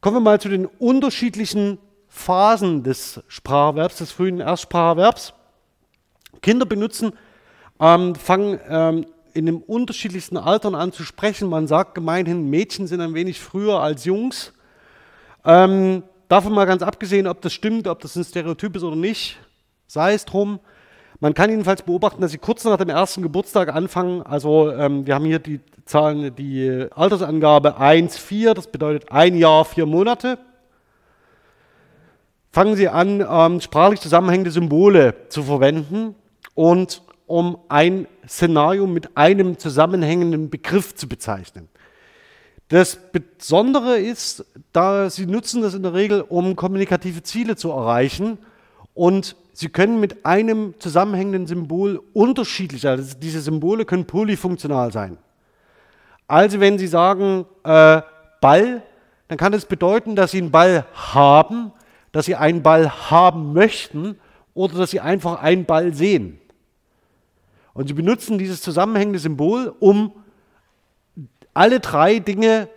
kommen wir mal zu den unterschiedlichen Phasen des Spracherwerbs, des frühen Erstspracherwerbs. Kinder benutzen, ähm, fangen ähm, in den unterschiedlichsten Altern an zu sprechen. Man sagt gemeinhin, Mädchen sind ein wenig früher als Jungs. Ähm, davon mal ganz abgesehen, ob das stimmt, ob das ein Stereotyp ist oder nicht sei es drum. Man kann jedenfalls beobachten, dass sie kurz nach dem ersten Geburtstag anfangen. Also ähm, wir haben hier die Zahlen, die Altersangabe 1, 4, das bedeutet ein Jahr, vier Monate. Fangen sie an, ähm, sprachlich zusammenhängende Symbole zu verwenden und um ein Szenario mit einem zusammenhängenden Begriff zu bezeichnen. Das Besondere ist, da sie nutzen das in der Regel, um kommunikative Ziele zu erreichen und Sie können mit einem zusammenhängenden Symbol unterschiedlich, also diese Symbole können polyfunktional sein. Also wenn Sie sagen äh, Ball, dann kann es bedeuten, dass Sie einen Ball haben, dass Sie einen Ball haben möchten oder dass Sie einfach einen Ball sehen. Und Sie benutzen dieses zusammenhängende Symbol, um alle drei Dinge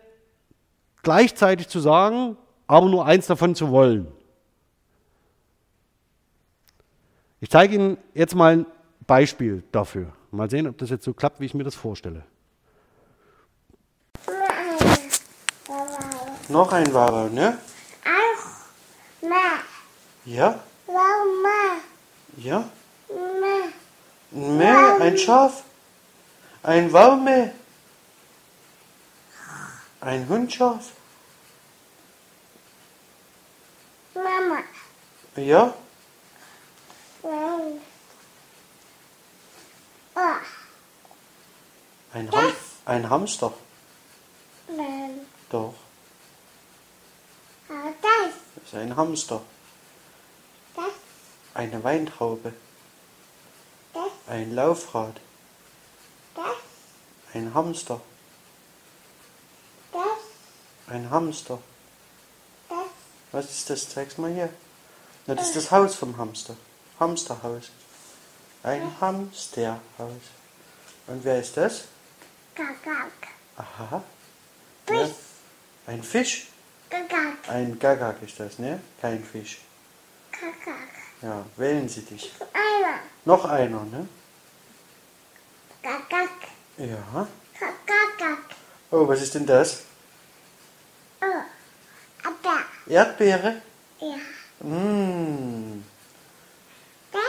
gleichzeitig zu sagen, aber nur eins davon zu wollen. Ich zeige Ihnen jetzt mal ein Beispiel dafür. Mal sehen, ob das jetzt so klappt, wie ich mir das vorstelle. Noch ein Wabel, ne? Auch. Ja? Ja? Mäh, ein Schaf. Ein Waume. Ein Hundschaf. Mama. Ja? Ein, Ham ein Hamster. Nein. Doch. Ah, das. Das ist ein Hamster. Das. Eine Weintraube. Ein Laufrad. Ein Hamster. Das. Ein Hamster. Das. Was ist das? Zeig's mal hier. Na, das ist das Haus vom Hamster. Hamsterhaus. Ein Hamsterhaus. Und wer ist das? Gagak. Aha. Ja. Ein Fisch? Gagak. Ein Gagak ist das, ne? Kein Fisch. Gagak. Ja, wählen Sie dich. Einer. Noch einer, ne? Gagak. Ja. Gagak. Oh, was ist denn das? Oh. Aber. Erdbeere? Ja. Mmh, Das?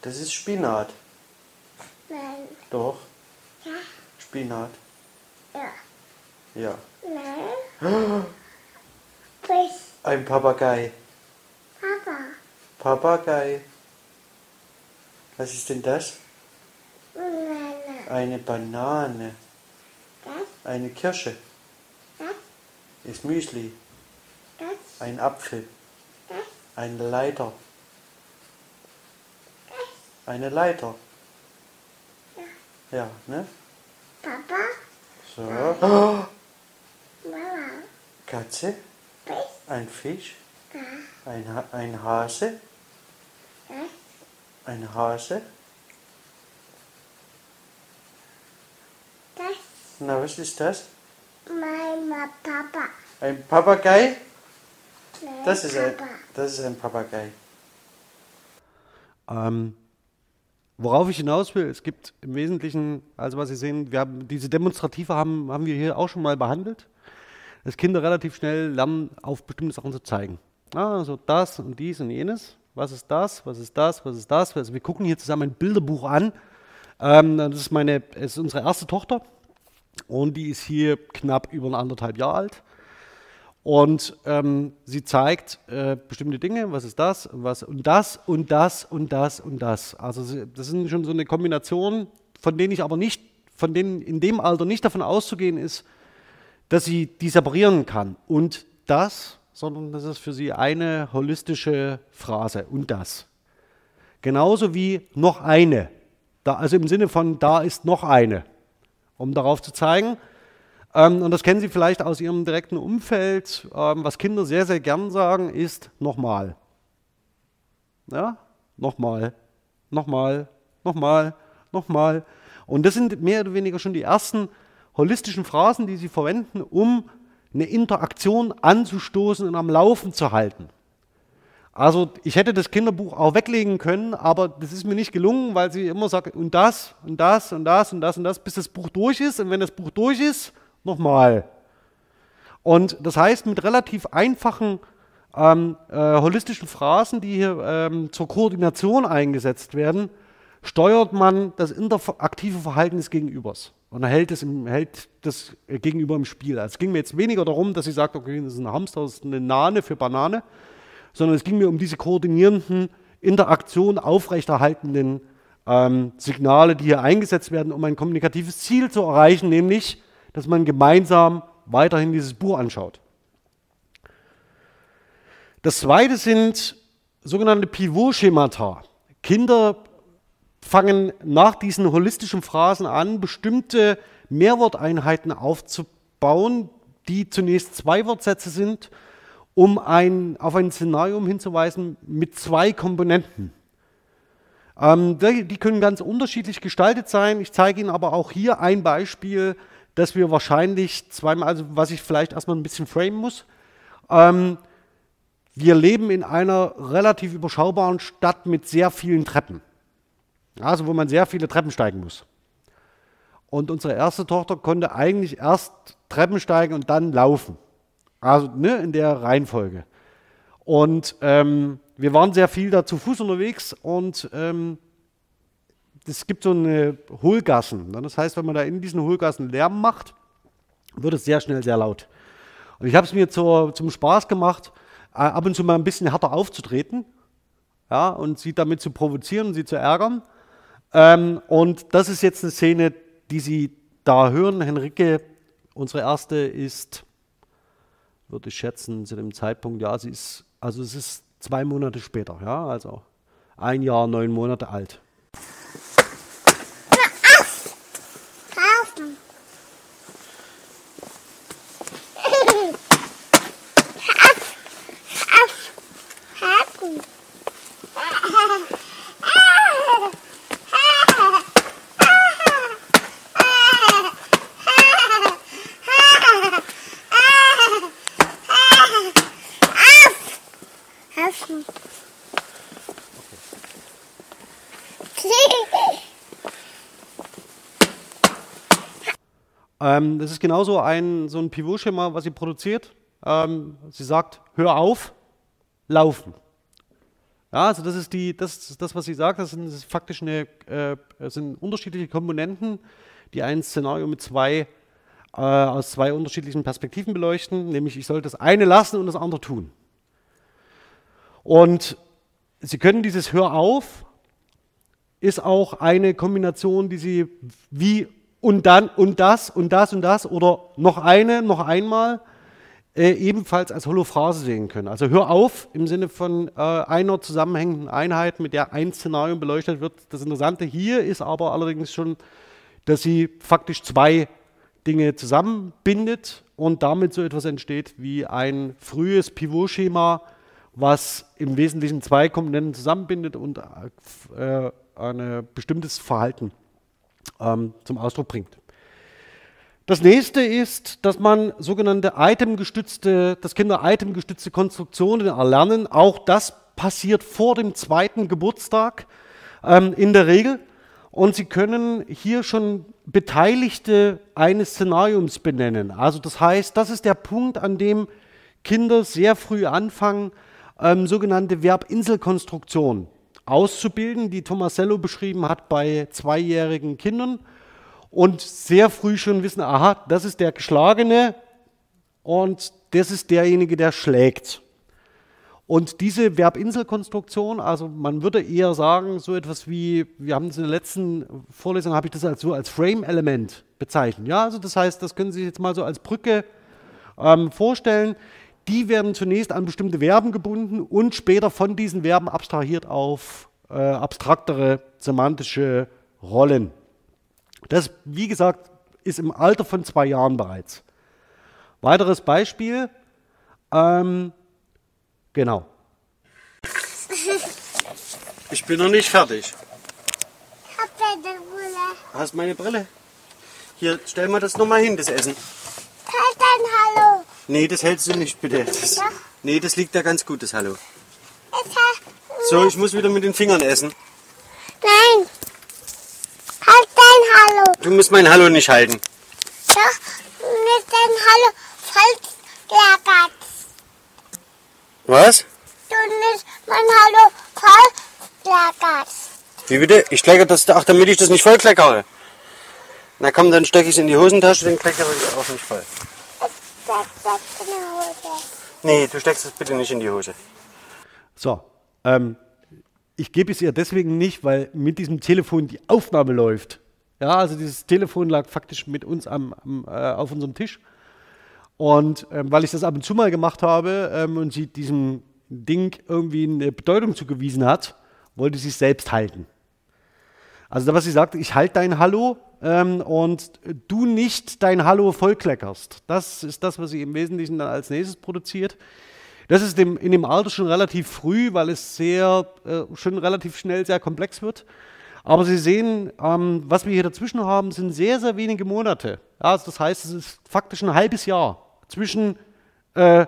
das ist Spinat. Nein. Doch, Ja. Spinat. Ja. Ja. Nein. [gasps] Ein Papagei. Papa. Papagei. Was ist denn das? Eine Banane. Das? Eine Kirsche. Das? Ist Müsli. Das? Ein Apfel. Das? Eine Leiter. Eine Leiter. Ja, ne? Papa. So. [gasps] Mama. Katze. Fisch. Ein Fisch. Ein, ha ein Hase. Das? Ein Hase. Das? Na, was ist das? Mama. Papa. Ein Papagei? Nein. Das ist ein, Papa. das ist ein Papagei. Ähm, worauf ich hinaus will, es gibt im Wesentlichen, also was Sie sehen, wir haben diese Demonstrative haben, haben wir hier auch schon mal behandelt, dass Kinder relativ schnell lernen, auf bestimmte Sachen zu zeigen. Ah, Also das und dies und jenes. Was ist das? Was ist das? Was ist das? Also wir gucken hier zusammen ein Bilderbuch an. Ähm, das ist meine, es ist unsere erste Tochter und die ist hier knapp über anderthalb Jahre alt. Und ähm, sie zeigt äh, bestimmte Dinge, was ist das, was und das und das und das und das. Also das sind schon so eine Kombination, von denen ich aber nicht, von denen in dem Alter nicht davon auszugehen ist, dass sie die separieren kann. Und das, sondern das ist für sie eine holistische Phrase und das. Genauso wie noch eine. Da, also im Sinne von da ist noch eine, um darauf zu zeigen, ähm, und das kennen Sie vielleicht aus Ihrem direkten Umfeld. Ähm, was Kinder sehr, sehr gern sagen, ist nochmal. Ja, nochmal, nochmal, nochmal, nochmal. Und das sind mehr oder weniger schon die ersten holistischen Phrasen, die Sie verwenden, um eine Interaktion anzustoßen und am Laufen zu halten. Also ich hätte das Kinderbuch auch weglegen können, aber das ist mir nicht gelungen, weil sie immer sagt, und das, und das, und das, und das, und das, bis das Buch durch ist. Und wenn das Buch durch ist, nochmal. Und das heißt, mit relativ einfachen ähm, äh, holistischen Phrasen, die hier ähm, zur Koordination eingesetzt werden, steuert man das interaktive Verhalten des Gegenübers und hält das, im, hält das Gegenüber im Spiel. Also es ging mir jetzt weniger darum, dass sie sagt, okay, das ist ein Hamster, das ist eine Nane für Banane, sondern es ging mir um diese koordinierenden, Interaktion aufrechterhaltenden ähm, Signale, die hier eingesetzt werden, um ein kommunikatives Ziel zu erreichen, nämlich, dass man gemeinsam weiterhin dieses Buch anschaut. Das zweite sind sogenannte Pivot-Schemata. Kinder fangen nach diesen holistischen Phrasen an, bestimmte Mehrworteinheiten aufzubauen, die zunächst zwei Wortsätze sind, um ein, auf ein Szenario hinzuweisen mit zwei Komponenten. Ähm, die, die können ganz unterschiedlich gestaltet sein. Ich zeige Ihnen aber auch hier ein Beispiel, das wir wahrscheinlich zweimal, also was ich vielleicht erstmal ein bisschen framen muss. Ähm, wir leben in einer relativ überschaubaren Stadt mit sehr vielen Treppen. Also wo man sehr viele Treppen steigen muss. Und unsere erste Tochter konnte eigentlich erst Treppen steigen und dann laufen. Also ne, in der Reihenfolge. Und ähm, wir waren sehr viel da zu Fuß unterwegs und ähm, es gibt so eine Hohlgassen. Das heißt, wenn man da in diesen Hohlgassen Lärm macht, wird es sehr schnell sehr laut. Und ich habe es mir zur, zum Spaß gemacht, äh, ab und zu mal ein bisschen härter aufzutreten ja, und sie damit zu provozieren sie zu ärgern. Ähm, und das ist jetzt eine Szene, die Sie da hören. Henrike, unsere erste ist, würde ich schätzen, zu dem Zeitpunkt, ja, sie ist, also es ist zwei Monate später, ja, also ein Jahr, neun Monate alt. Kaufen. Ähm, das ist genauso ein, so ein Pivot-Schema, was sie produziert. Ähm, sie sagt, hör auf, laufen. Ja, also das ist die, das, das was sie sagt, das sind das faktisch eine, äh, sind unterschiedliche Komponenten, die ein Szenario mit zwei äh, aus zwei unterschiedlichen Perspektiven beleuchten, nämlich ich soll das eine lassen und das andere tun. Und Sie können dieses Hör auf ist auch eine Kombination, die Sie wie und dann und das und das und das oder noch eine, noch einmal äh, ebenfalls als Holophrase sehen können. Also hör auf im Sinne von äh, einer zusammenhängenden Einheit, mit der ein Szenario beleuchtet wird. Das Interessante hier ist aber allerdings schon, dass sie faktisch zwei Dinge zusammenbindet und damit so etwas entsteht wie ein frühes Pivot-Schema, was im Wesentlichen zwei Komponenten zusammenbindet und äh, ein bestimmtes Verhalten ähm, zum Ausdruck bringt. Das nächste ist, dass man sogenannte itemgestützte, dass Kinder itemgestützte Konstruktionen erlernen. Auch das passiert vor dem zweiten Geburtstag ähm, in der Regel. Und Sie können hier schon Beteiligte eines Szenariums benennen. Also das heißt, das ist der Punkt, an dem Kinder sehr früh anfangen, ähm, sogenannte Verbinselkonstruktion auszubilden, die Tomasello beschrieben hat bei zweijährigen Kindern und sehr früh schon wissen, aha, das ist der Geschlagene und das ist derjenige, der schlägt. Und diese Verbinselkonstruktion, also man würde eher sagen, so etwas wie, wir haben es in der letzten Vorlesung, habe ich das als so als Frame-Element bezeichnet. Ja, also das heißt, das können Sie sich jetzt mal so als Brücke ähm, vorstellen. Die werden zunächst an bestimmte Verben gebunden und später von diesen Verben abstrahiert auf äh, abstraktere semantische Rollen. Das, wie gesagt, ist im Alter von zwei Jahren bereits. Weiteres Beispiel. Ähm, genau. Ich bin noch nicht fertig. Ich hab deine Brille. Hast meine Brille? Hier, stell mal das nochmal hin, das Essen. Nee, das hältst du nicht, bitte. [laughs] Das, nee, das liegt da ganz gut, das Hallo. So, ich muss wieder mit den Fingern essen. nein. Halt dein Hallo. Du musst mein Hallo nicht halten. Doch, mit dein Hallo falsch lagert. Was? Du nicht mein Hallo falsch lagert. Wie bitte? Ich kleckere das, ach, damit ich das nicht voll kleckere. Na komm, dann stecke ich es in die Hosentasche, den kleckere ich auch nicht voll. Das Hose. Nee, du steckst es bitte nicht in die Hose. So, ähm, ich gebe es ihr deswegen nicht, weil mit diesem Telefon die Aufnahme läuft. Ja, also dieses Telefon lag faktisch mit uns am, am, äh, auf unserem Tisch. Und ähm, weil ich das ab und zu mal gemacht habe ähm, und sie diesem Ding irgendwie eine Bedeutung zugewiesen hat, wollte sie es selbst halten. Also was sie sagt, ich halte dein Hallo ähm, und du nicht dein Hallo vollkleckerst. Das ist das, was sie im Wesentlichen dann als nächstes produziert. Das ist dem, in dem Alter schon relativ früh, weil es sehr, äh, schon relativ schnell sehr komplex wird. Aber Sie sehen, ähm, was wir hier dazwischen haben, sind sehr, sehr wenige Monate. Ja, also das heißt, es ist faktisch ein halbes Jahr zwischen äh,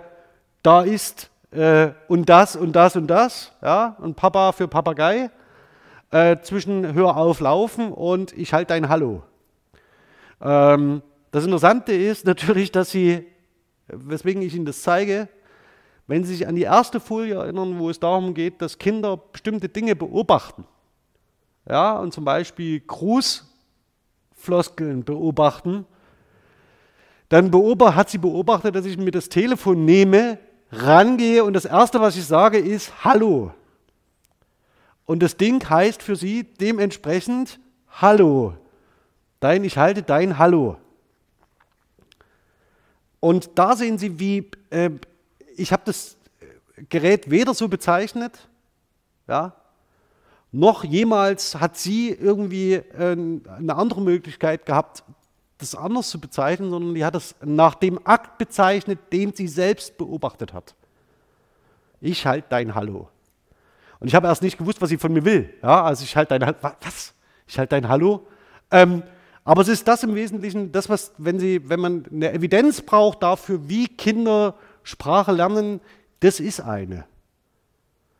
da ist äh, und das und das und das, ja, und Papa für Papagei, äh, zwischen Hör auf laufen und ich halte dein Hallo. Ähm, das Interessante ist [laughs] natürlich, dass Sie, weswegen ich Ihnen das zeige, wenn Sie sich an die erste Folie erinnern, wo es darum geht, dass Kinder bestimmte Dinge beobachten, ja, und zum Beispiel Grußfloskeln beobachten, dann hat sie beobachtet, dass ich mir das Telefon nehme, rangehe und das Erste, was ich sage, ist Hallo. Und das Ding heißt für sie dementsprechend Hallo. Dein, ich halte dein Hallo. Und da sehen Sie, wie äh, ich habe das Gerät weder so bezeichnet, ja, noch jemals hat sie irgendwie äh, eine andere Möglichkeit gehabt, das anders zu bezeichnen, sondern die hat es nach dem Akt bezeichnet, den sie selbst beobachtet hat. Ich halte dein Hallo. Und ich habe erst nicht gewusst, was sie von mir will. Ja, also ich halte dein. Was? Ich halte dein Hallo? Ähm, aber es ist das im Wesentlichen, das, was, wenn, sie, wenn man eine Evidenz braucht dafür, wie Kinder Sprache lernen, das ist eine.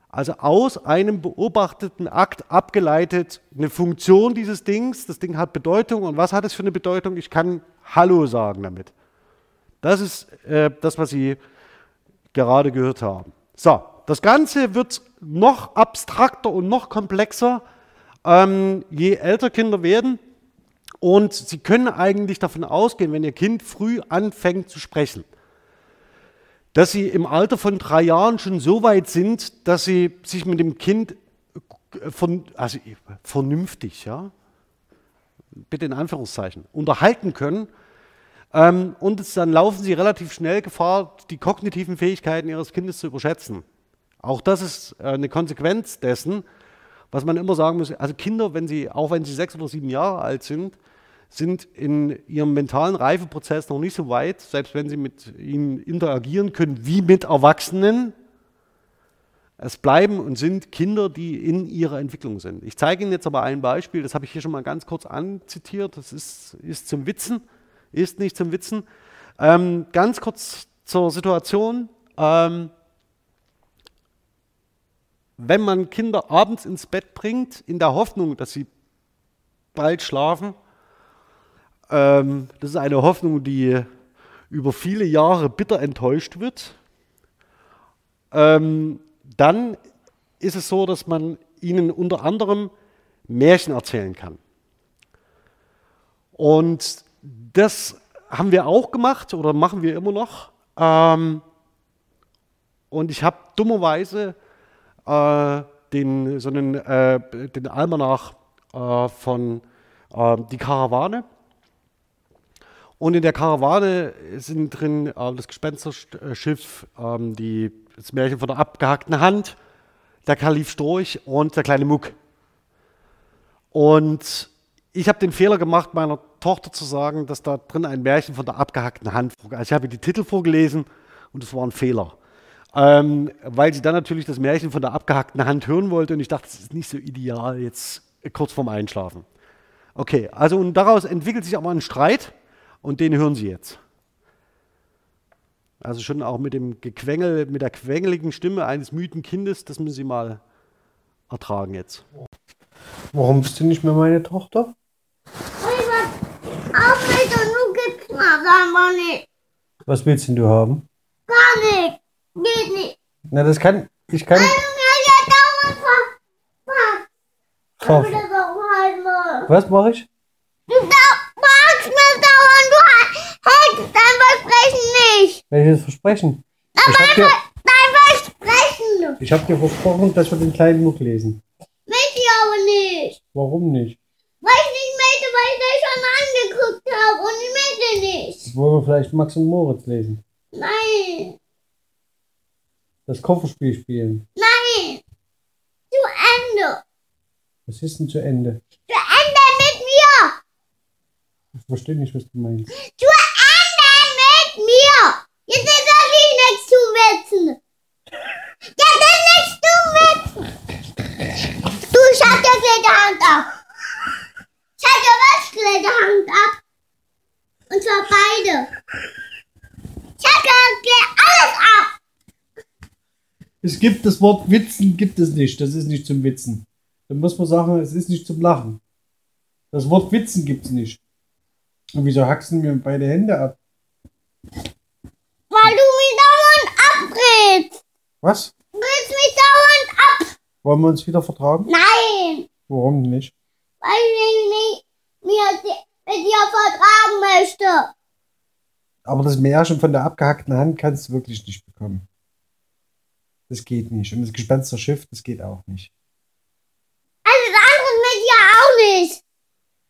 Also aus einem beobachteten Akt abgeleitet eine Funktion dieses Dings. Das Ding hat Bedeutung. Und was hat es für eine Bedeutung? Ich kann Hallo sagen damit. Das ist äh, das, was Sie gerade gehört haben. So, das Ganze wird noch abstrakter und noch komplexer, ähm, je älter Kinder werden. Und Sie können eigentlich davon ausgehen, wenn Ihr Kind früh anfängt zu sprechen, dass Sie im Alter von drei Jahren schon so weit sind, dass Sie sich mit dem Kind von, also vernünftig, ja, bitte in Anführungszeichen, unterhalten können. Ähm, und dann laufen Sie relativ schnell Gefahr, die kognitiven Fähigkeiten Ihres Kindes zu überschätzen. Auch das ist äh, eine Konsequenz dessen, was man immer sagen muss. Also Kinder, wenn sie, auch wenn sie sechs oder sieben Jahre alt sind, sind in ihrem mentalen Reifeprozess noch nicht so weit, selbst wenn sie mit ihnen interagieren können, wie mit Erwachsenen. Es bleiben und sind Kinder, die in ihrer Entwicklung sind. Ich zeige Ihnen jetzt aber ein Beispiel, das habe ich hier schon mal ganz kurz anzitiert, das ist, ist zum Witzen, ist nicht zum Witzen. Ähm, ganz kurz zur Situation. Ähm, wenn man Kinder abends ins Bett bringt, in der Hoffnung, dass sie bald schlafen, ähm, das ist eine Hoffnung, die über viele Jahre bitter enttäuscht wird. Ähm, dann ist es so, dass man ihnen unter anderem Märchen erzählen kann. Und das haben wir auch gemacht oder machen wir immer noch. Ähm, und ich habe dummerweise den, so einen, äh, den Almanach äh, von äh, Die Karawane und in der Karawane sind drin äh, das Gespensterschiff, ähm, die, das Märchen von der abgehackten Hand, der Kalif Storch und der kleine Muck. Und ich habe den Fehler gemacht, meiner Tochter zu sagen, dass da drin ein Märchen von der abgehackten Hand vorkommt. Also ich habe die Titel vorgelesen und es war ein Fehler. Ähm, weil sie dann natürlich das Märchen von der abgehackten Hand hören wollte und ich dachte, das ist nicht so ideal jetzt kurz vorm Einschlafen. Okay, also und daraus entwickelt sich aber ein Streit und den hören Sie jetzt. Also schon auch mit dem Gequengel, mit der quengeligen Stimme eines müden Kindes, das müssen Sie mal ertragen jetzt. Warum bist du nicht mehr meine Tochter? Was willst denn du haben? Gar nicht. Geht nicht. Na, das kann. Ich kann. Ich mal. Was mache ich? Du magst mir dauernd, du hältst dein Versprechen nicht. Welches Versprechen? Ich habe dir, Dein Versprechen. ich hab dir versprochen, dass wir den kleinen Buch lesen. Möchte ich aber nicht. Warum nicht? Weil ich nicht möchte, weil ich das schon angeguckt habe und ich möchte nicht. Wollen wir vielleicht Max und Moritz lesen? Nein. Das Kofferspiel spielen. Nein. Zu Ende. Was ist denn zu Ende? Zu Ende mit mir. Ich verstehe nicht, was du meinst. Zu Ende mit mir. Jetzt ist nicht nichts zu wissen. Jetzt ist nichts zu wissen. Du, hab dir gleich die Hand ab. Ich hab dir was gleich die Hand ab. Und zwar beide. Ich hab dir gleich alles ab. Es gibt das Wort Witzen, gibt es nicht. Das ist nicht zum Witzen. Dann muss man sagen, es ist nicht zum Lachen. Das Wort Witzen gibt es nicht. Und wieso hackst du mir beide Hände ab? Weil du mich dauernd abdrehst. Was? Du drehst mich dauernd ab. Wollen wir uns wieder vertragen? Nein. Warum nicht? Weil ich mich mir mit dir vertragen möchte. Aber das Märchen von der abgehackten Hand kannst du wirklich nicht bekommen. Das geht nicht. Und das Gespensterschiff, das geht auch nicht. Alles andere mit dir auch nicht.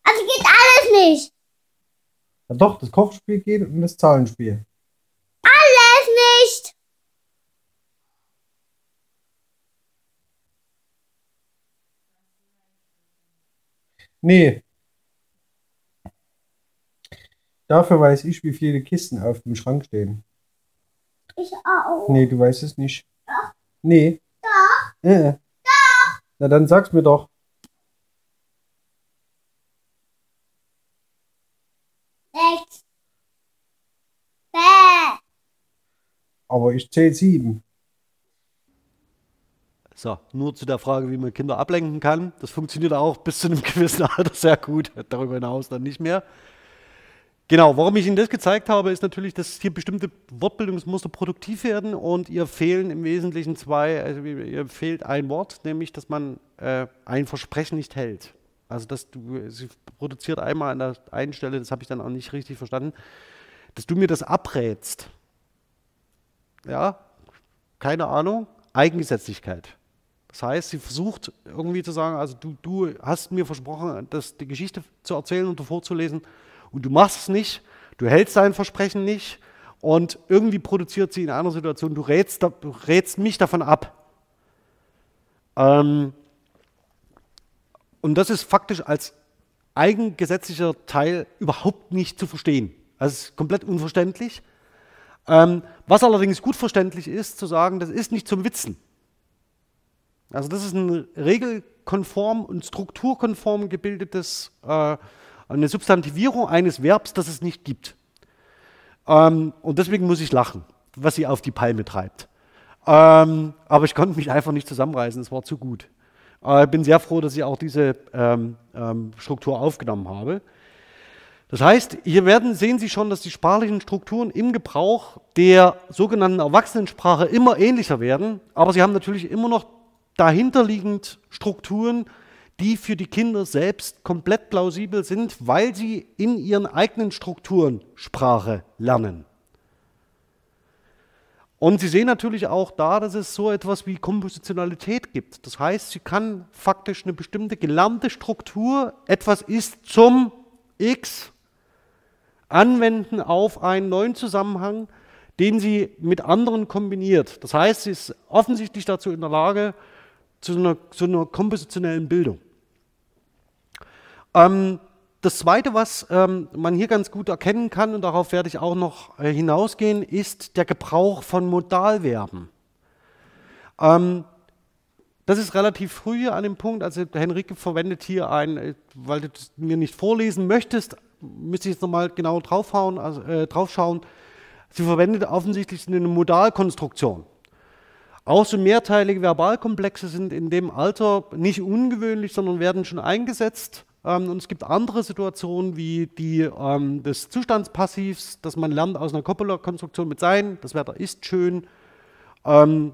Also geht alles nicht. Ja doch, das Kochspiel geht und das Zahlenspiel. Alles nicht. Nee. Dafür weiß ich, wie viele Kisten auf dem Schrank stehen. Ich auch. Nee, du weißt es nicht. Nee. Doch. Äh. äh. Na dann sag's mir doch. Sechs. Bäh. Aber ich zähle sieben. So, nur zu der Frage, wie man Kinder ablenken kann. Das funktioniert auch bis zu einem gewissen Alter sehr gut, darüber hinaus dann nicht mehr. Genau, warum ich Ihnen das gezeigt habe, ist natürlich, dass hier bestimmte Wortbildungsmuster produktiv werden und ihr fehlen im Wesentlichen zwei, also ihr fehlt ein Wort, nämlich, dass man äh, ein Versprechen nicht hält. Also dass du, sie produziert einmal an der einen Stelle, das habe ich dann auch nicht richtig verstanden, dass du mir das abrätst. Ja, keine Ahnung, Eigengesetzlichkeit. Das heißt, sie versucht irgendwie zu sagen, also du, du hast mir versprochen, das, die Geschichte zu erzählen und vorzulesen und du machst es nicht, du hältst dein Versprechen nicht und irgendwie produziert sie in einer Situation, du rätst, du rätst mich davon ab. Ähm, und das ist faktisch als eigengesetzlicher Teil überhaupt nicht zu verstehen. Also es ist komplett unverständlich. Ähm, was allerdings gut verständlich ist, zu sagen, das ist nicht zum Witzen. Also das ist ein regelkonform und strukturkonform gebildetes, äh, eine Substantivierung eines Verbs, das es nicht gibt. Ähm, und deswegen muss ich lachen, was sie auf die Palme treibt. Ähm, aber ich konnte mich einfach nicht zusammenreißen, es war zu gut. Ich äh, bin sehr froh, dass ich auch diese ähm, ähm, Struktur aufgenommen habe. Das heißt, hier werden, sehen Sie schon, dass die sprachlichen Strukturen im Gebrauch der sogenannten Erwachsenensprache immer ähnlicher werden, aber sie haben natürlich immer noch dahinterliegend Strukturen, die für die Kinder selbst komplett plausibel sind, weil sie in ihren eigenen Strukturen Sprache lernen. Und Sie sehen natürlich auch da, dass es so etwas wie Kompositionalität gibt. Das heißt, sie kann faktisch eine bestimmte gelernte Struktur, etwas ist zum X, anwenden auf einen neuen Zusammenhang, den sie mit anderen kombiniert. Das heißt, sie ist offensichtlich dazu in der Lage, zu einer, zu einer kompositionellen Bildung. Ähm, das Zweite, was ähm, man hier ganz gut erkennen kann, und darauf werde ich auch noch äh, hinausgehen, ist der Gebrauch von Modalverben. Ähm, das ist relativ früh an dem Punkt, also Henrike verwendet hier ein, äh, weil du das mir nicht vorlesen möchtest, müsste ich jetzt nochmal genau draufhauen, also, äh, draufschauen. Sie verwendet offensichtlich eine Modalkonstruktion. Auch so mehrteilige Verbalkomplexe sind in dem Alter nicht ungewöhnlich, sondern werden schon eingesetzt. Ähm, und es gibt andere Situationen wie die ähm, des Zustandspassivs, dass man lernt aus einer Coppola-Konstruktion mit sein, das Wetter ist schön, ähm,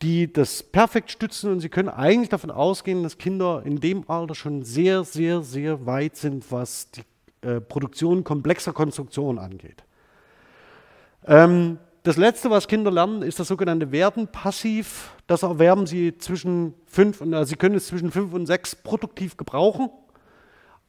die das perfekt stützen und Sie können eigentlich davon ausgehen, dass Kinder in dem Alter schon sehr, sehr, sehr weit sind, was die äh, Produktion komplexer Konstruktionen angeht. Ähm, das letzte, was Kinder lernen, ist das sogenannte Werden-Passiv. Das erwerben sie zwischen fünf und, also sie können es zwischen fünf und sechs produktiv gebrauchen.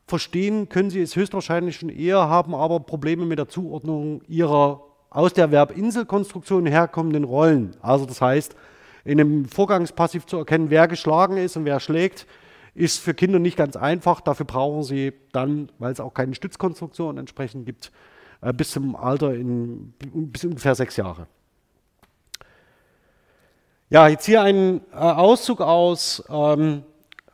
Verstehen können sie es höchstwahrscheinlich schon eher, haben aber Probleme mit der Zuordnung ihrer aus der Verbinselkonstruktion herkommenden Rollen. Also das heißt, in einem Vorgangspassiv zu erkennen, wer geschlagen ist und wer schlägt, ist für Kinder nicht ganz einfach. Dafür brauchen sie dann, weil es auch keine Stützkonstruktion entsprechend gibt, äh, bis zum Alter in bis ungefähr sechs Jahre. Ja, jetzt hier ein äh, Auszug aus ähm,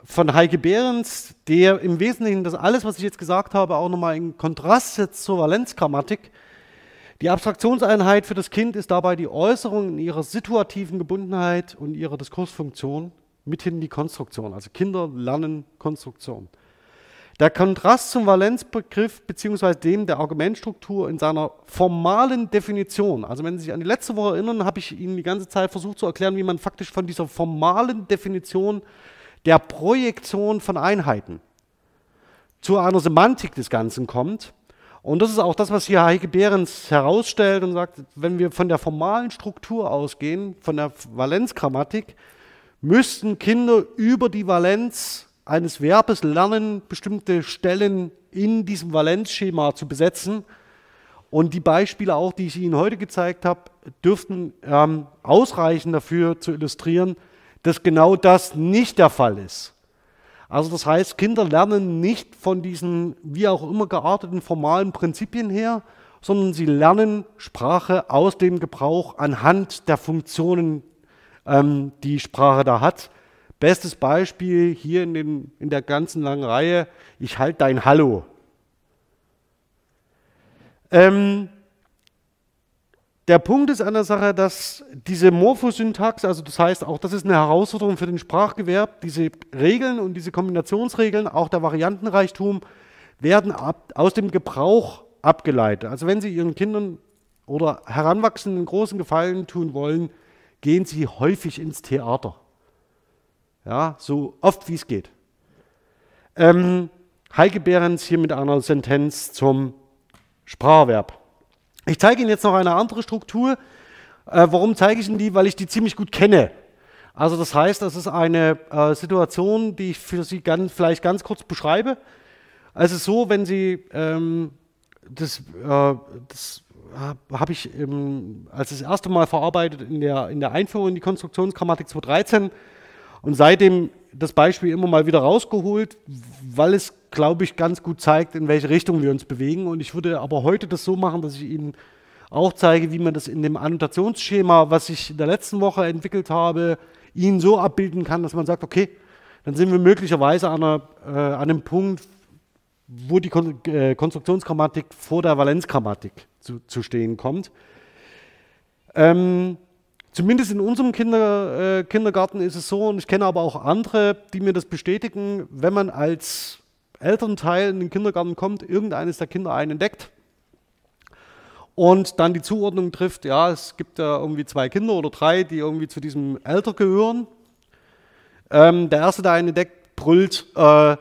von Heike Behrens, der im Wesentlichen das alles, was ich jetzt gesagt habe, auch nochmal in Kontrast setzt zur Valenzgrammatik. Die Abstraktionseinheit für das Kind ist dabei die Äußerung in ihrer situativen Gebundenheit und ihrer Diskursfunktion, mithin die Konstruktion. Also Kinder lernen Konstruktion. Der Kontrast zum Valenzbegriff bzw. dem der Argumentstruktur in seiner formalen Definition, also wenn Sie sich an die letzte Woche erinnern, habe ich Ihnen die ganze Zeit versucht zu erklären, wie man faktisch von dieser formalen Definition der Projektion von Einheiten zu einer Semantik des Ganzen kommt. Und das ist auch das, was hier Heike Behrens herausstellt und sagt, wenn wir von der formalen Struktur ausgehen, von der Valenzgrammatik, müssten Kinder über die Valenz eines Verbes lernen, bestimmte Stellen in diesem Valenzschema zu besetzen. Und die Beispiele auch, die ich Ihnen heute gezeigt habe, dürften ähm, ausreichen dafür zu illustrieren, dass genau das nicht der Fall ist. Also das heißt, Kinder lernen nicht von diesen wie auch immer gearteten formalen Prinzipien her, sondern sie lernen Sprache aus dem Gebrauch anhand der Funktionen, ähm, die Sprache da hat. Bestes Beispiel hier in, den, in der ganzen langen Reihe, ich halte dein Hallo. Ähm, der Punkt ist an der Sache, dass diese Morphosyntax, also das heißt auch, das ist eine Herausforderung für den Sprachgewerb, diese Regeln und diese Kombinationsregeln, auch der Variantenreichtum, werden ab, aus dem Gebrauch abgeleitet. Also wenn Sie Ihren Kindern oder Heranwachsenden großen Gefallen tun wollen, gehen Sie häufig ins Theater. Ja, so oft wie es geht. Ähm, Heike Behrens hier mit einer Sentenz zum Spracherwerb. Ich zeige Ihnen jetzt noch eine andere Struktur. Äh, warum zeige ich Ihnen die? Weil ich die ziemlich gut kenne. Also das heißt, das ist eine äh, Situation, die ich für Sie ganz, vielleicht ganz kurz beschreibe. Es ist so, wenn Sie, ähm, das, äh, das habe ich im, als das erste Mal verarbeitet in der, in der Einführung in die Konstruktionsgrammatik 2013 und seitdem das Beispiel immer mal wieder rausgeholt, weil es, glaube ich, ganz gut zeigt, in welche Richtung wir uns bewegen. Und ich würde aber heute das so machen, dass ich Ihnen auch zeige, wie man das in dem Annotationsschema, was ich in der letzten Woche entwickelt habe, Ihnen so abbilden kann, dass man sagt, okay, dann sind wir möglicherweise an, einer, äh, an einem Punkt, wo die Kon äh, Konstruktionsgrammatik vor der Valenzgrammatik zu, zu stehen kommt. Ähm, zumindest in unserem Kinder, äh, Kindergarten ist es so, und ich kenne aber auch andere, die mir das bestätigen, wenn man als Elternteil in den Kindergarten kommt, irgendeines der Kinder einen entdeckt und dann die Zuordnung trifft, ja, es gibt ja irgendwie zwei Kinder oder drei, die irgendwie zu diesem Alter gehören. Ähm, der erste, der einen entdeckt, brüllt, äh,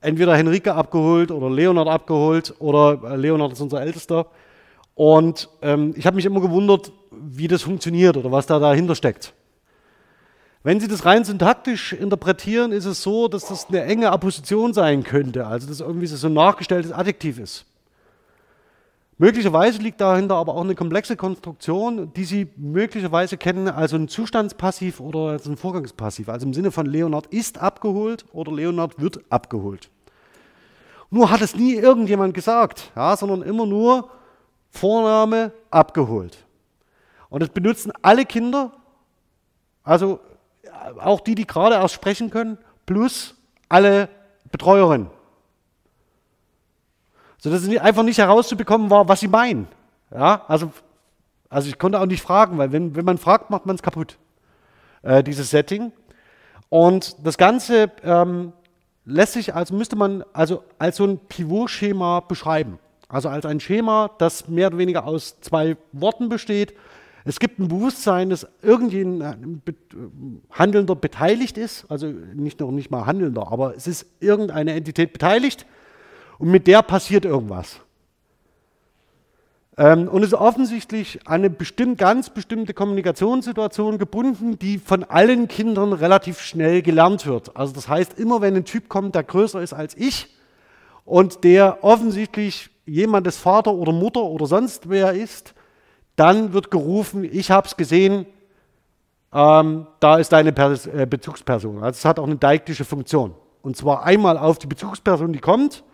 entweder Henrike abgeholt oder Leonard abgeholt oder äh, Leonard ist unser Ältester. Und ähm, ich habe mich immer gewundert, wie das funktioniert oder was da dahinter steckt. Wenn Sie das rein syntaktisch interpretieren, ist es so, dass das eine enge Apposition sein könnte, also dass irgendwie so ein nachgestelltes Adjektiv ist. Möglicherweise liegt dahinter aber auch eine komplexe Konstruktion, die Sie möglicherweise kennen, also ein Zustandspassiv oder als ein Vorgangspassiv, also im Sinne von Leonard ist abgeholt oder Leonard wird abgeholt. Nur hat es nie irgendjemand gesagt, ja, sondern immer nur Vorname abgeholt. Und das benutzen alle Kinder, also auch die, die gerade erst sprechen können, plus alle Betreuerinnen sodass es einfach nicht herauszubekommen war, was sie meinen. Ja, also, also ich konnte auch nicht fragen, weil wenn, wenn man fragt, macht man es kaputt, äh, dieses Setting. Und das Ganze ähm, lässt sich, also müsste man also als so ein Pivot-Schema beschreiben. Also als ein Schema, das mehr oder weniger aus zwei Worten besteht. Es gibt ein Bewusstsein, dass irgendein Handelnder beteiligt ist, also nicht noch nicht mal Handelnder, aber es ist irgendeine Entität beteiligt und mit der passiert irgendwas. Ähm, und es ist offensichtlich eine bestimmt, ganz bestimmte Kommunikationssituation gebunden, die von allen Kindern relativ schnell gelernt wird. Also das heißt, immer wenn ein Typ kommt, der größer ist als ich und der offensichtlich jemandes Vater oder Mutter oder sonst wer ist, dann wird gerufen, ich habe es gesehen, ähm, da ist deine Pers äh, Bezugsperson. Also es hat auch eine deiktische Funktion. Und zwar einmal auf die Bezugsperson, die kommt,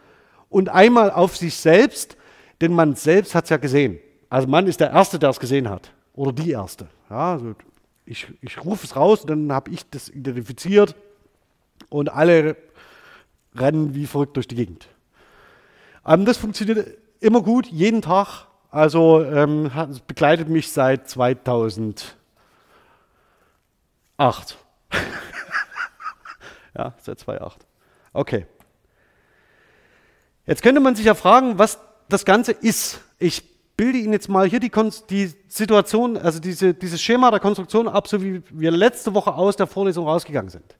und einmal auf sich selbst, denn man selbst hat es ja gesehen. Also man ist der Erste, der es gesehen hat. Oder die Erste. Ja, also ich, ich rufe es raus, dann habe ich das identifiziert und alle rennen wie verrückt durch die Gegend. Ähm, das funktioniert immer gut, jeden Tag. Also ähm, begleitet mich seit 2008. [laughs] ja, seit 2008. Okay. Jetzt könnte man sich ja fragen, was das Ganze ist. Ich bilde Ihnen jetzt mal hier die, die Situation, also diese, dieses Schema der Konstruktion ab, so wie wir letzte Woche aus der Vorlesung rausgegangen sind.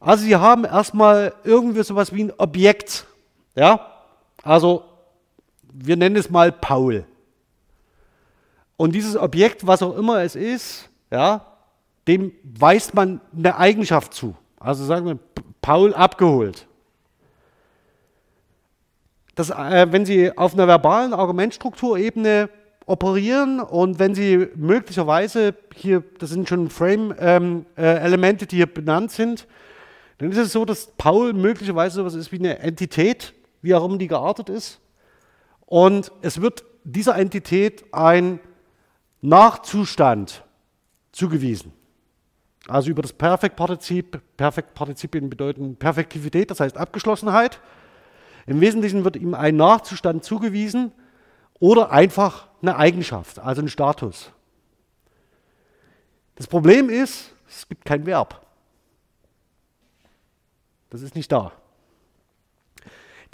Also Sie haben erstmal irgendwie sowas wie ein Objekt. Ja? Also wir nennen es mal Paul. Und dieses Objekt, was auch immer es ist, ja, dem weist man eine Eigenschaft zu. Also sagen wir, Paul abgeholt dass, äh, wenn Sie auf einer verbalen Argumentstrukturebene operieren und wenn Sie möglicherweise hier, das sind schon Frame-Elemente, ähm, äh, die hier benannt sind, dann ist es so, dass Paul möglicherweise sowas ist wie eine Entität, wie auch immer die geartet ist. Und es wird dieser Entität ein Nachzustand zugewiesen. Also über das Perfektpartizip, Perfektpartizipien bedeuten Perfektivität, das heißt Abgeschlossenheit. Im Wesentlichen wird ihm ein Nachzustand zugewiesen oder einfach eine Eigenschaft, also ein Status. Das Problem ist, es gibt kein Verb. Das ist nicht da.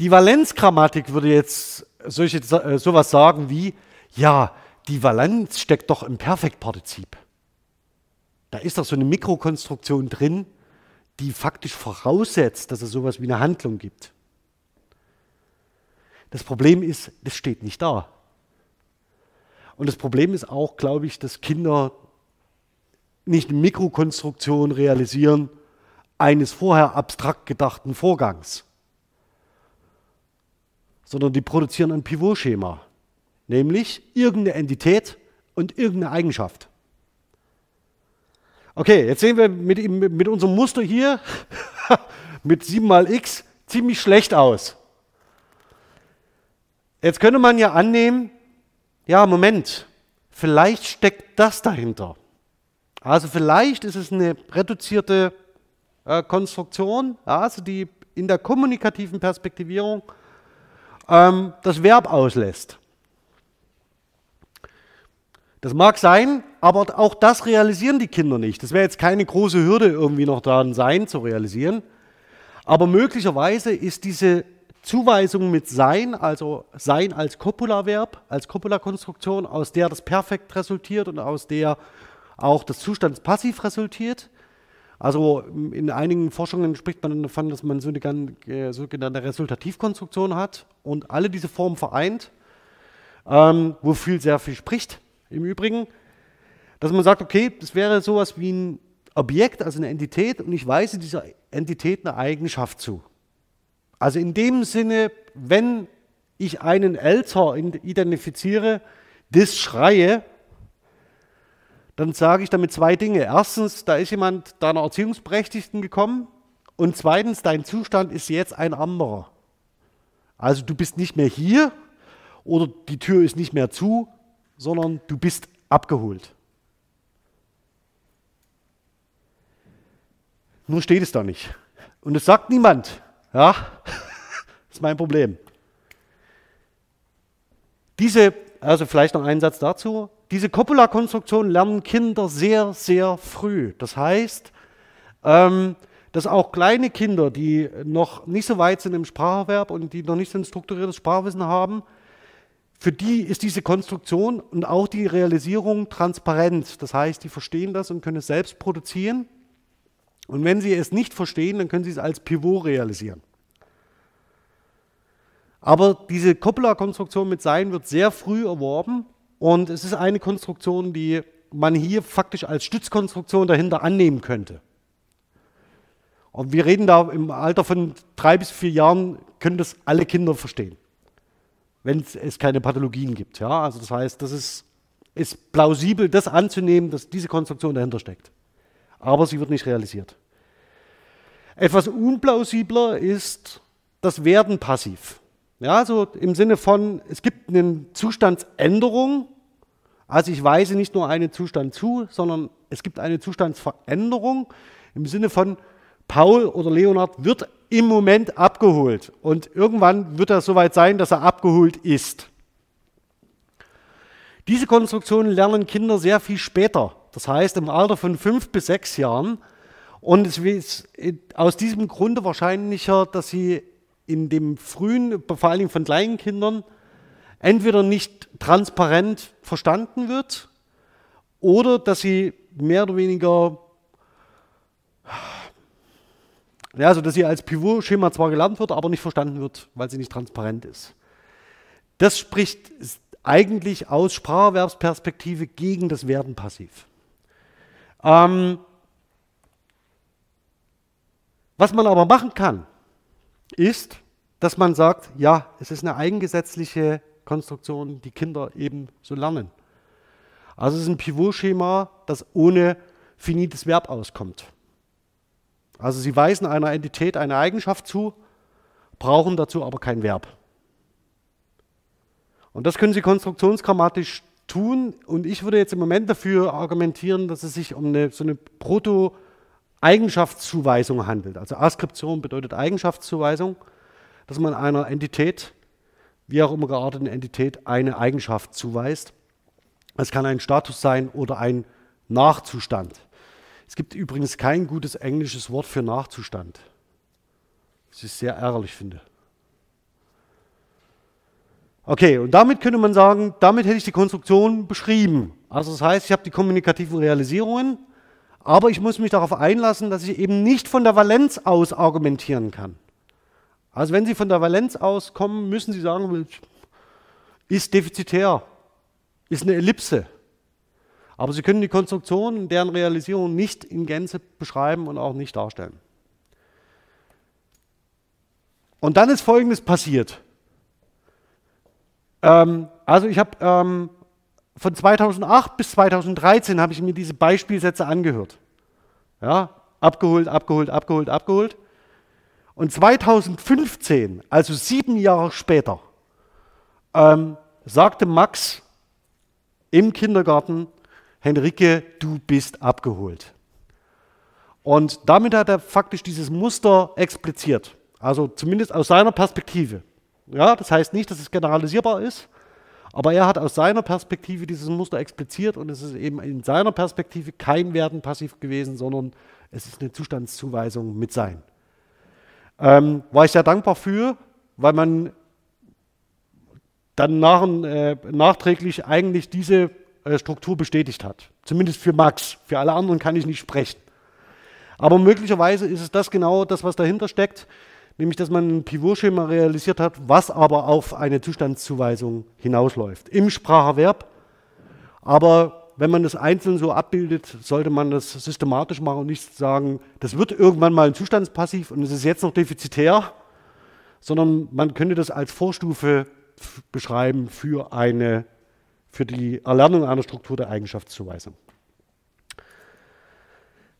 Die Valenzgrammatik würde jetzt solche, äh, sowas sagen wie, ja, die Valenz steckt doch im Perfektpartizip. Da ist doch so eine Mikrokonstruktion drin, die faktisch voraussetzt, dass es sowas wie eine Handlung gibt. Das Problem ist, das steht nicht da. Und das Problem ist auch, glaube ich, dass Kinder nicht eine Mikrokonstruktion realisieren eines vorher abstrakt gedachten Vorgangs, sondern die produzieren ein Pivotschema, nämlich irgendeine Entität und irgendeine Eigenschaft. Okay, jetzt sehen wir mit, mit unserem Muster hier [laughs] mit 7 mal x ziemlich schlecht aus. Jetzt könnte man ja annehmen, ja, Moment, vielleicht steckt das dahinter. Also vielleicht ist es eine reduzierte äh, Konstruktion, also die in der kommunikativen Perspektivierung ähm, das Verb auslässt. Das mag sein, aber auch das realisieren die Kinder nicht. Das wäre jetzt keine große Hürde irgendwie noch daran sein zu realisieren. Aber möglicherweise ist diese Zuweisung mit sein, also sein als Copula-Verb, als Copula-Konstruktion, aus der das Perfekt resultiert und aus der auch das Zustandspassiv resultiert. Also in einigen Forschungen spricht man davon, dass man so eine äh, sogenannte Resultativkonstruktion hat und alle diese Formen vereint, ähm, wofür sehr viel spricht im Übrigen, dass man sagt, okay, das wäre sowas wie ein Objekt, also eine Entität, und ich weise dieser Entität eine Eigenschaft zu. Also in dem Sinne, wenn ich einen Elter identifiziere, das schreie, dann sage ich damit zwei Dinge. Erstens, da ist jemand deiner Erziehungsberechtigten gekommen und zweitens, dein Zustand ist jetzt ein anderer. Also du bist nicht mehr hier oder die Tür ist nicht mehr zu, sondern du bist abgeholt. Nur steht es da nicht. Und es sagt niemand. Ja, [laughs] das ist mein Problem. Diese, also vielleicht noch einen Satz dazu. Diese Copula-Konstruktion lernen Kinder sehr, sehr früh. Das heißt, ähm, dass auch kleine Kinder, die noch nicht so weit sind im Spracherwerb und die noch nicht so ein strukturiertes Sprachwissen haben, für die ist diese Konstruktion und auch die Realisierung transparent. Das heißt, die verstehen das und können es selbst produzieren. Und wenn sie es nicht verstehen, dann können sie es als Pivot realisieren. Aber diese Coppola-Konstruktion mit Sein wird sehr früh erworben und es ist eine Konstruktion, die man hier faktisch als Stützkonstruktion dahinter annehmen könnte. Und wir reden da im Alter von drei bis vier Jahren, können das alle Kinder verstehen wenn es keine Pathologien gibt. Ja? Also das heißt, das ist, ist plausibel, das anzunehmen, dass diese Konstruktion dahinter steckt. Aber sie wird nicht realisiert. Etwas unplausibler ist das Werden passiv. Ja, also im Sinne von, es gibt eine Zustandsänderung. Also ich weise nicht nur einen Zustand zu, sondern es gibt eine Zustandsveränderung im Sinne von, Paul oder Leonard wird im Moment abgeholt. Und irgendwann wird er soweit sein, dass er abgeholt ist. Diese Konstruktionen lernen Kinder sehr viel später. Das heißt im Alter von fünf bis sechs Jahren. Und es ist aus diesem Grunde wahrscheinlicher, dass sie in dem frühen, vor allem von kleinen Kindern, entweder nicht transparent verstanden wird oder dass sie mehr oder weniger ja, also dass sie als Pivot-Schema zwar gelernt wird, aber nicht verstanden wird, weil sie nicht transparent ist. Das spricht eigentlich aus Spracherwerbsperspektive gegen das Werden passiv. Ähm, was man aber machen kann, ist, dass man sagt, ja, es ist eine eigengesetzliche Konstruktion, die Kinder eben so lernen. Also es ist ein Pivot-Schema, das ohne finites Verb auskommt. Also sie weisen einer Entität eine Eigenschaft zu, brauchen dazu aber kein Verb. Und das können sie konstruktionsgrammatisch tun. Und ich würde jetzt im Moment dafür argumentieren, dass es sich um eine, so eine Proto-Eigenschaftszuweisung handelt. Also Askription bedeutet Eigenschaftszuweisung, dass man einer Entität, wie auch immer gearteten Entität, eine Eigenschaft zuweist. Es kann ein Status sein oder ein Nachzustand. Es gibt übrigens kein gutes englisches Wort für Nachzustand. Das ist sehr ärgerlich finde. Okay, und damit könnte man sagen, damit hätte ich die Konstruktion beschrieben. Also das heißt, ich habe die kommunikativen Realisierungen, aber ich muss mich darauf einlassen, dass ich eben nicht von der Valenz aus argumentieren kann. Also wenn Sie von der Valenz aus kommen, müssen Sie sagen, ist defizitär, ist eine Ellipse. Aber Sie können die Konstruktion, deren Realisierung nicht in Gänze beschreiben und auch nicht darstellen. Und dann ist Folgendes passiert. Ähm, also ich habe ähm, von 2008 bis 2013 habe ich mir diese Beispielsätze angehört. Ja, abgeholt, abgeholt, abgeholt, abgeholt. Und 2015, also sieben Jahre später, ähm, sagte Max im Kindergarten, Henrike, du bist abgeholt. Und damit hat er faktisch dieses Muster expliziert. Also zumindest aus seiner Perspektive. Ja, das heißt nicht, dass es generalisierbar ist, aber er hat aus seiner Perspektive dieses Muster expliziert und es ist eben in seiner Perspektive kein Werden passiv gewesen, sondern es ist eine Zustandszuweisung mit Sein. Ähm, war ich sehr dankbar für, weil man dann nach, äh, nachträglich eigentlich diese äh, Struktur bestätigt hat. Zumindest für Max. Für alle anderen kann ich nicht sprechen. Aber möglicherweise ist es das genau das, was dahinter steckt nämlich dass man ein Pivotschema realisiert hat, was aber auf eine Zustandszuweisung hinausläuft. Im Spracherwerb, aber wenn man das einzeln so abbildet, sollte man das systematisch machen und nicht sagen, das wird irgendwann mal ein Zustandspassiv und es ist jetzt noch defizitär, sondern man könnte das als Vorstufe beschreiben für, eine, für die Erlernung einer Struktur der Eigenschaftszuweisung.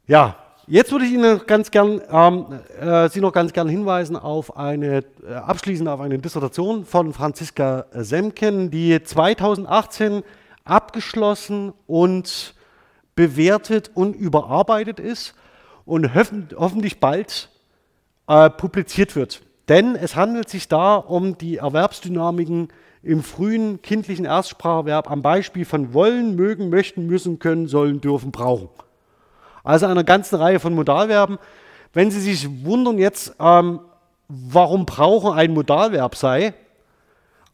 Ja, Jetzt würde ich Ihnen ganz gern, ähm, äh, Sie noch ganz gern hinweisen auf eine, äh, abschließend auf eine Dissertation von Franziska Semken, die 2018 abgeschlossen und bewertet und überarbeitet ist und hoffentlich bald äh, publiziert wird. Denn es handelt sich da um die Erwerbsdynamiken im frühen kindlichen Erstspracherwerb am Beispiel von wollen, mögen, möchten, müssen, können, sollen, dürfen, brauchen. Also einer ganzen Reihe von Modalverben. Wenn Sie sich wundern jetzt, ähm, warum brauchen ein Modalverb sei,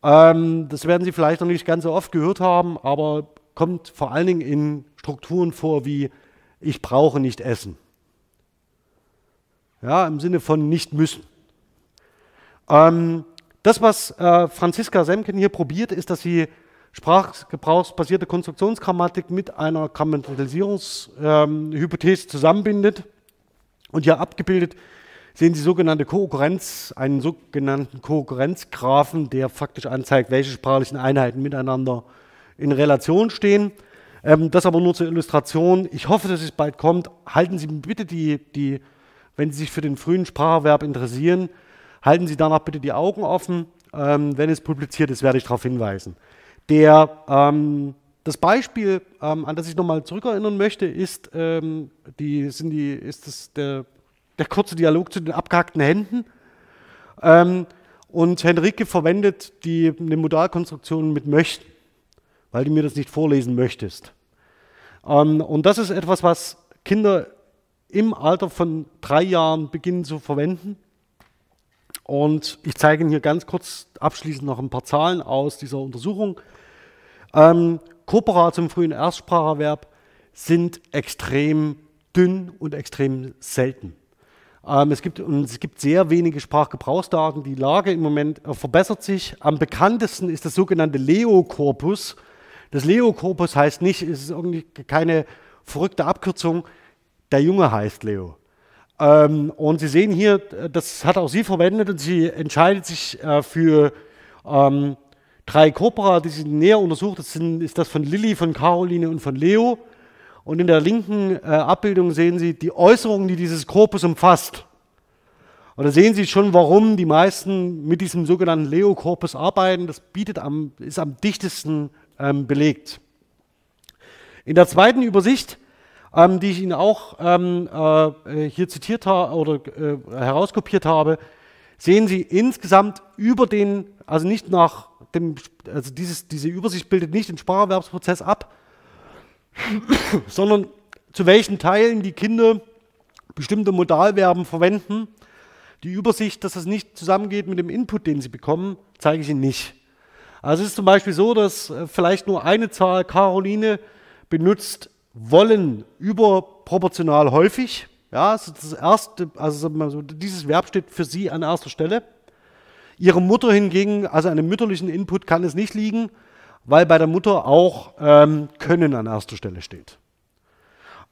ähm, das werden Sie vielleicht noch nicht ganz so oft gehört haben, aber kommt vor allen Dingen in Strukturen vor wie ich brauche nicht essen. Ja, im Sinne von nicht müssen. Ähm, das, was äh, Franziska Semken hier probiert, ist, dass sie sprachgebrauchsbasierte Konstruktionsgrammatik mit einer Grammatikalisierungshypothese ähm, zusammenbindet. Und hier abgebildet sehen Sie sogenannte Kohärenz, einen sogenannten Kohärenzgraphen, der faktisch anzeigt, welche sprachlichen Einheiten miteinander in Relation stehen. Ähm, das aber nur zur Illustration. Ich hoffe, dass es bald kommt. Halten Sie bitte die, die, wenn Sie sich für den frühen Spracherwerb interessieren, halten Sie danach bitte die Augen offen. Ähm, wenn es publiziert ist, werde ich darauf hinweisen. Der, ähm, das Beispiel, ähm, an das ich nochmal zurückerinnern möchte, ist, ähm, die, sind die, ist das der, der kurze Dialog zu den abgehackten Händen. Ähm, und Henrike verwendet die, eine Modalkonstruktion mit möchten, weil du mir das nicht vorlesen möchtest. Ähm, und das ist etwas, was Kinder im Alter von drei Jahren beginnen zu verwenden. Und ich zeige Ihnen hier ganz kurz abschließend noch ein paar Zahlen aus dieser Untersuchung. Ähm, Corpora zum frühen Erstspracherwerb sind extrem dünn und extrem selten. Ähm, es, gibt, und es gibt sehr wenige Sprachgebrauchsdaten. Die Lage im Moment äh, verbessert sich. Am bekanntesten ist das sogenannte Leo-Korpus. Das Leo-Korpus heißt nicht, es ist irgendwie keine verrückte Abkürzung, der Junge heißt Leo. Ähm, und Sie sehen hier, das hat auch sie verwendet und sie entscheidet sich äh, für ähm, drei Corpora, die sie näher untersucht. Das sind, ist das von Lilly, von Caroline und von Leo. Und in der linken äh, Abbildung sehen Sie die Äußerungen, die dieses Korpus umfasst. Und da sehen Sie schon, warum die meisten mit diesem sogenannten Leo-Korpus arbeiten. Das bietet am, ist am dichtesten ähm, belegt. In der zweiten Übersicht, ähm, die ich Ihnen auch ähm, äh, hier zitiert habe oder äh, herauskopiert habe, sehen Sie insgesamt über den, also nicht nach dem, also dieses, diese Übersicht bildet nicht den Spracherwerbsprozess ab, [coughs] sondern zu welchen Teilen die Kinder bestimmte Modalverben verwenden. Die Übersicht, dass das nicht zusammengeht mit dem Input, den sie bekommen, zeige ich Ihnen nicht. Also es ist zum Beispiel so, dass äh, vielleicht nur eine Zahl Caroline benutzt wollen überproportional häufig. Ja, ist das erste, also dieses Verb steht für sie an erster Stelle. Ihre Mutter hingegen, also einem mütterlichen Input kann es nicht liegen, weil bei der Mutter auch ähm, Können an erster Stelle steht.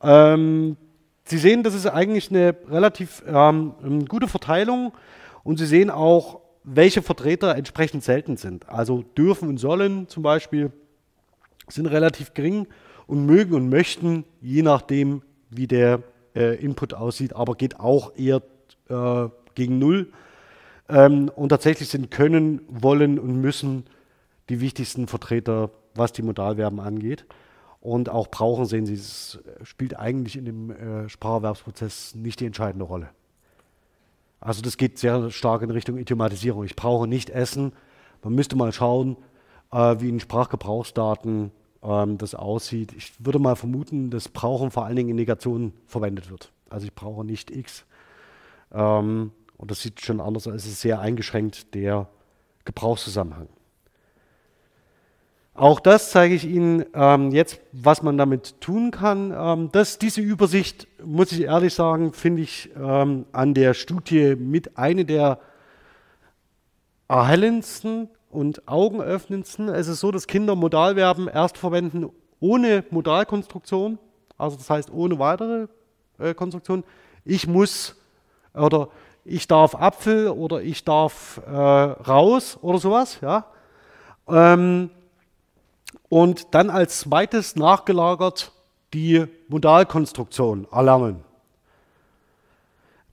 Ähm, Sie sehen, das ist eigentlich eine relativ ähm, gute Verteilung und Sie sehen auch, welche Vertreter entsprechend selten sind. Also dürfen und sollen zum Beispiel sind relativ gering und mögen und möchten, je nachdem, wie der äh, Input aussieht, aber geht auch eher äh, gegen Null. Ähm, und tatsächlich sind können, wollen und müssen die wichtigsten Vertreter, was die Modalverben angeht. Und auch brauchen, sehen Sie, es spielt eigentlich in dem äh, Spracherwerbsprozess nicht die entscheidende Rolle. Also das geht sehr stark in Richtung Idiomatisierung. Ich brauche nicht essen. Man müsste mal schauen, äh, wie in Sprachgebrauchsdaten ähm, das aussieht. Ich würde mal vermuten, dass Brauchen vor allen Dingen in Negationen verwendet wird. Also ich brauche nicht X. Ähm, und das sieht schon anders aus. Es ist sehr eingeschränkt, der Gebrauchszusammenhang. Auch das zeige ich Ihnen ähm, jetzt, was man damit tun kann. Ähm, das, diese Übersicht, muss ich ehrlich sagen, finde ich ähm, an der Studie mit einer der erhellendsten und augenöffnendsten. Es ist so, dass Kinder Modalverben erst verwenden ohne Modalkonstruktion, also das heißt ohne weitere äh, Konstruktion. Ich muss oder ich darf Apfel oder ich darf äh, raus oder sowas. Ja. Ähm, und dann als zweites nachgelagert die Modalkonstruktion erlernen.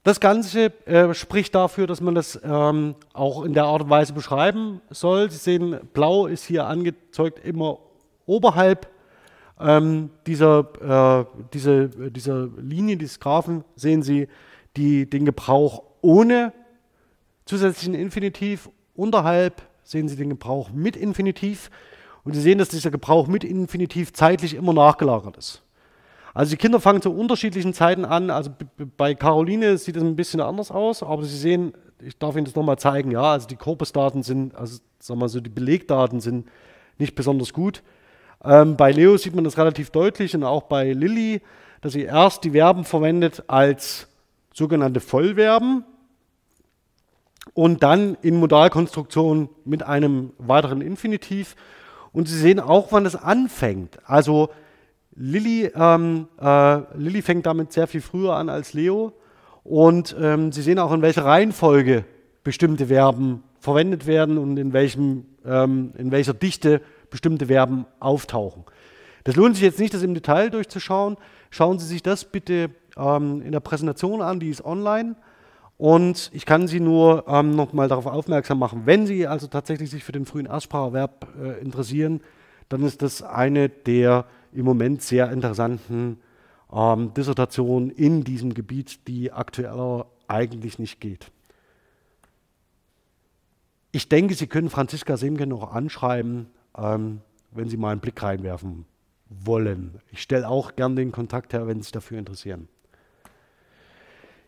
Das Ganze äh, spricht dafür, dass man das ähm, auch in der Art und Weise beschreiben soll. Sie sehen, blau ist hier angezeigt immer oberhalb ähm, dieser, äh, diese, dieser Linie, dieses Graphen, sehen Sie die, den Gebrauch ohne zusätzlichen Infinitiv. Unterhalb sehen Sie den Gebrauch mit Infinitiv. Und Sie sehen, dass dieser Gebrauch mit Infinitiv zeitlich immer nachgelagert ist. Also die Kinder fangen zu unterschiedlichen Zeiten an. Also bei Caroline sieht es ein bisschen anders aus, aber Sie sehen, ich darf Ihnen das nochmal zeigen, ja, also die Korpusdaten sind, also sagen wir so, die Belegdaten sind nicht besonders gut. Ähm, bei Leo sieht man das relativ deutlich und auch bei Lilly, dass sie erst die Verben verwendet als sogenannte Vollverben und dann in Modalkonstruktion mit einem weiteren Infinitiv. Und Sie sehen auch, wann es anfängt. Also Lilly, ähm, äh, Lilly fängt damit sehr viel früher an als Leo. Und ähm, Sie sehen auch, in welcher Reihenfolge bestimmte Verben verwendet werden und in, welchem, ähm, in welcher Dichte bestimmte Verben auftauchen. Das lohnt sich jetzt nicht, das im Detail durchzuschauen. Schauen Sie sich das bitte ähm, in der Präsentation an, die ist online. Und ich kann Sie nur ähm, nochmal darauf aufmerksam machen, wenn Sie also tatsächlich sich für den frühen Erstspracherwerb äh, interessieren, dann ist das eine der im Moment sehr interessanten ähm, Dissertationen in diesem Gebiet, die aktuell eigentlich nicht geht. Ich denke, Sie können Franziska Semke noch anschreiben, ähm, wenn Sie mal einen Blick reinwerfen wollen. Ich stelle auch gern den Kontakt her, wenn Sie sich dafür interessieren.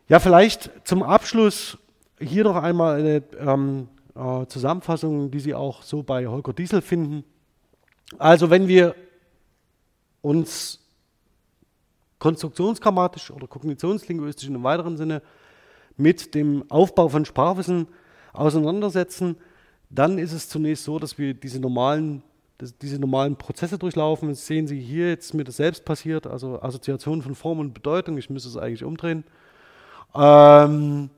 Ja, vielleicht zum Abschluss hier noch einmal eine ähm, äh, Zusammenfassung, die Sie auch so bei Holger Diesel finden. Also wenn wir uns konstruktionsgrammatisch oder kognitionslinguistisch in einem weiteren Sinne mit dem Aufbau von Sprachwissen auseinandersetzen, dann ist es zunächst so, dass wir diese normalen, diese normalen Prozesse durchlaufen. Das sehen Sie hier jetzt mir das selbst passiert, also Assoziation von Form und Bedeutung. Ich müsste es eigentlich umdrehen. Ähm,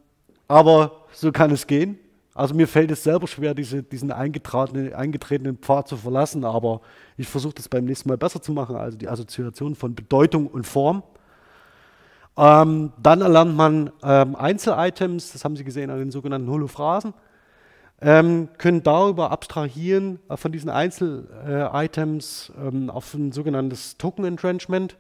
aber so kann es gehen. Also mir fällt es selber schwer, diese, diesen eingetretenen, eingetretenen Pfad zu verlassen, aber ich versuche das beim nächsten Mal besser zu machen, also die Assoziation von Bedeutung und Form. Ähm, dann erlernt man ähm, Einzelitems, das haben Sie gesehen an den sogenannten Holophrasen, ähm, können darüber abstrahieren äh, von diesen Einzelitems äh, auf ein sogenanntes Token Entrenchment.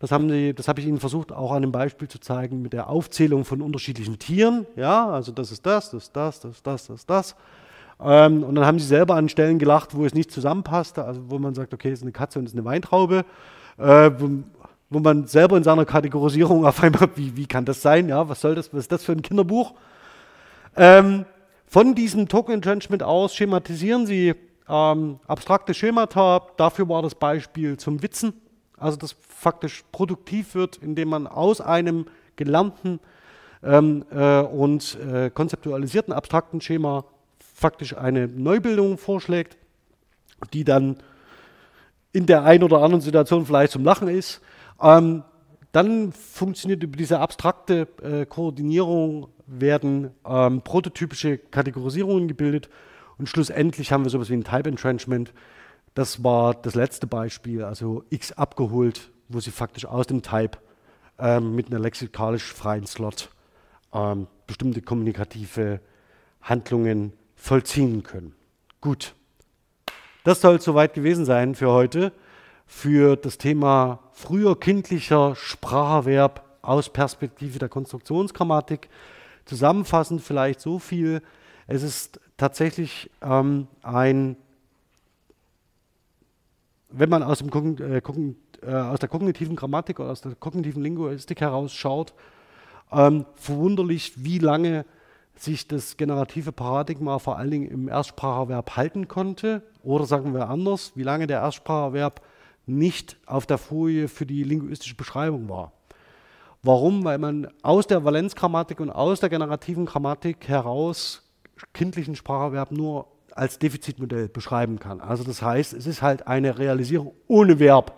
Das, haben sie, das habe ich Ihnen versucht, auch an einem Beispiel zu zeigen mit der Aufzählung von unterschiedlichen Tieren. Ja, also das ist das, das ist das, das ist das, das ist das. Ähm, und dann haben sie selber an Stellen gelacht, wo es nicht zusammenpasste, also wo man sagt, okay, es ist eine Katze und es ist eine Weintraube. Äh, wo, wo, man selber in seiner Kategorisierung auf einmal, [laughs] wie, wie kann das sein? Ja, was soll das, was ist das für ein Kinderbuch? Ähm, von diesem Token Entrenchment aus schematisieren Sie ähm, abstrakte Schemata, dafür war das Beispiel zum Witzen, also das faktisch produktiv wird, indem man aus einem gelernten ähm, äh, und äh, konzeptualisierten abstrakten Schema faktisch eine Neubildung vorschlägt, die dann in der einen oder anderen Situation vielleicht zum Lachen ist. Ähm, dann funktioniert über diese abstrakte äh, Koordinierung, werden ähm, prototypische Kategorisierungen gebildet und schlussendlich haben wir sowas wie ein Type Entrenchment. Das war das letzte Beispiel, also x abgeholt, wo sie faktisch aus dem Type ähm, mit einer lexikalisch freien Slot ähm, bestimmte kommunikative Handlungen vollziehen können. Gut, das soll soweit gewesen sein für heute, für das Thema früher kindlicher Spracherwerb aus Perspektive der Konstruktionsgrammatik. Zusammenfassend vielleicht so viel, es ist tatsächlich ähm, ein, wenn man aus, dem, äh, äh, aus, der kognitiven Grammatik oder aus der kognitiven Linguistik heraus schaut, ähm, verwunderlich, wie lange sich das generative Paradigma vor allen Dingen im Erstspracherverb halten konnte. Oder sagen wir anders, wie lange der Erstspracherverb nicht auf der Folie für die linguistische Beschreibung war. Warum? Weil man aus der Valenzgrammatik und aus der generativen Grammatik heraus kindlichen Spracherverb nur als Defizitmodell beschreiben kann. Also das heißt, es ist halt eine Realisierung ohne Verb.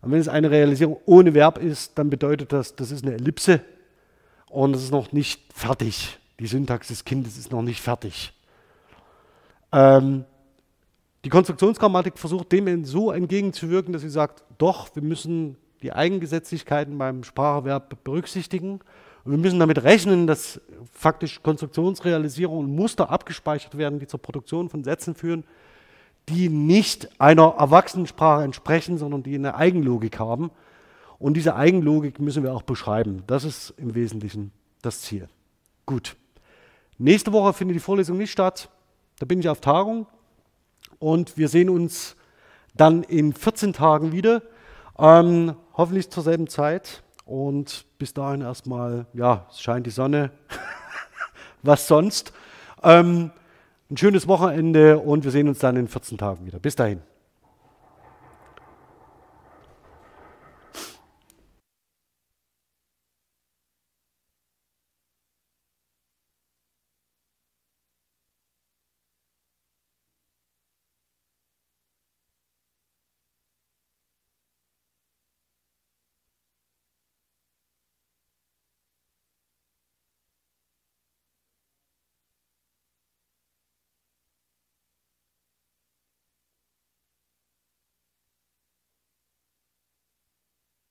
Und wenn es eine Realisierung ohne Verb ist, dann bedeutet das, das ist eine Ellipse und es ist noch nicht fertig. Die Syntax des Kindes ist noch nicht fertig. Ähm, die Konstruktionsgrammatik versucht dem so entgegenzuwirken, dass sie sagt, doch, wir müssen die Eigengesetzlichkeiten beim Spracherwerb berücksichtigen und wir müssen damit rechnen, dass faktisch Konstruktionsrealisierung und Muster abgespeichert werden, die zur Produktion von Sätzen führen, die nicht einer Erwachsenensprache entsprechen, sondern die eine Eigenlogik haben. Und diese Eigenlogik müssen wir auch beschreiben. Das ist im Wesentlichen das Ziel. Gut. Nächste Woche findet die Vorlesung nicht statt. Da bin ich auf Tagung. Und wir sehen uns dann in 14 Tagen wieder. Ähm, hoffentlich zur selben Zeit. Und bis dahin erstmal, ja, es scheint die Sonne. [laughs] Was sonst? Ähm, ein schönes Wochenende und wir sehen uns dann in 14 Tagen wieder. Bis dahin.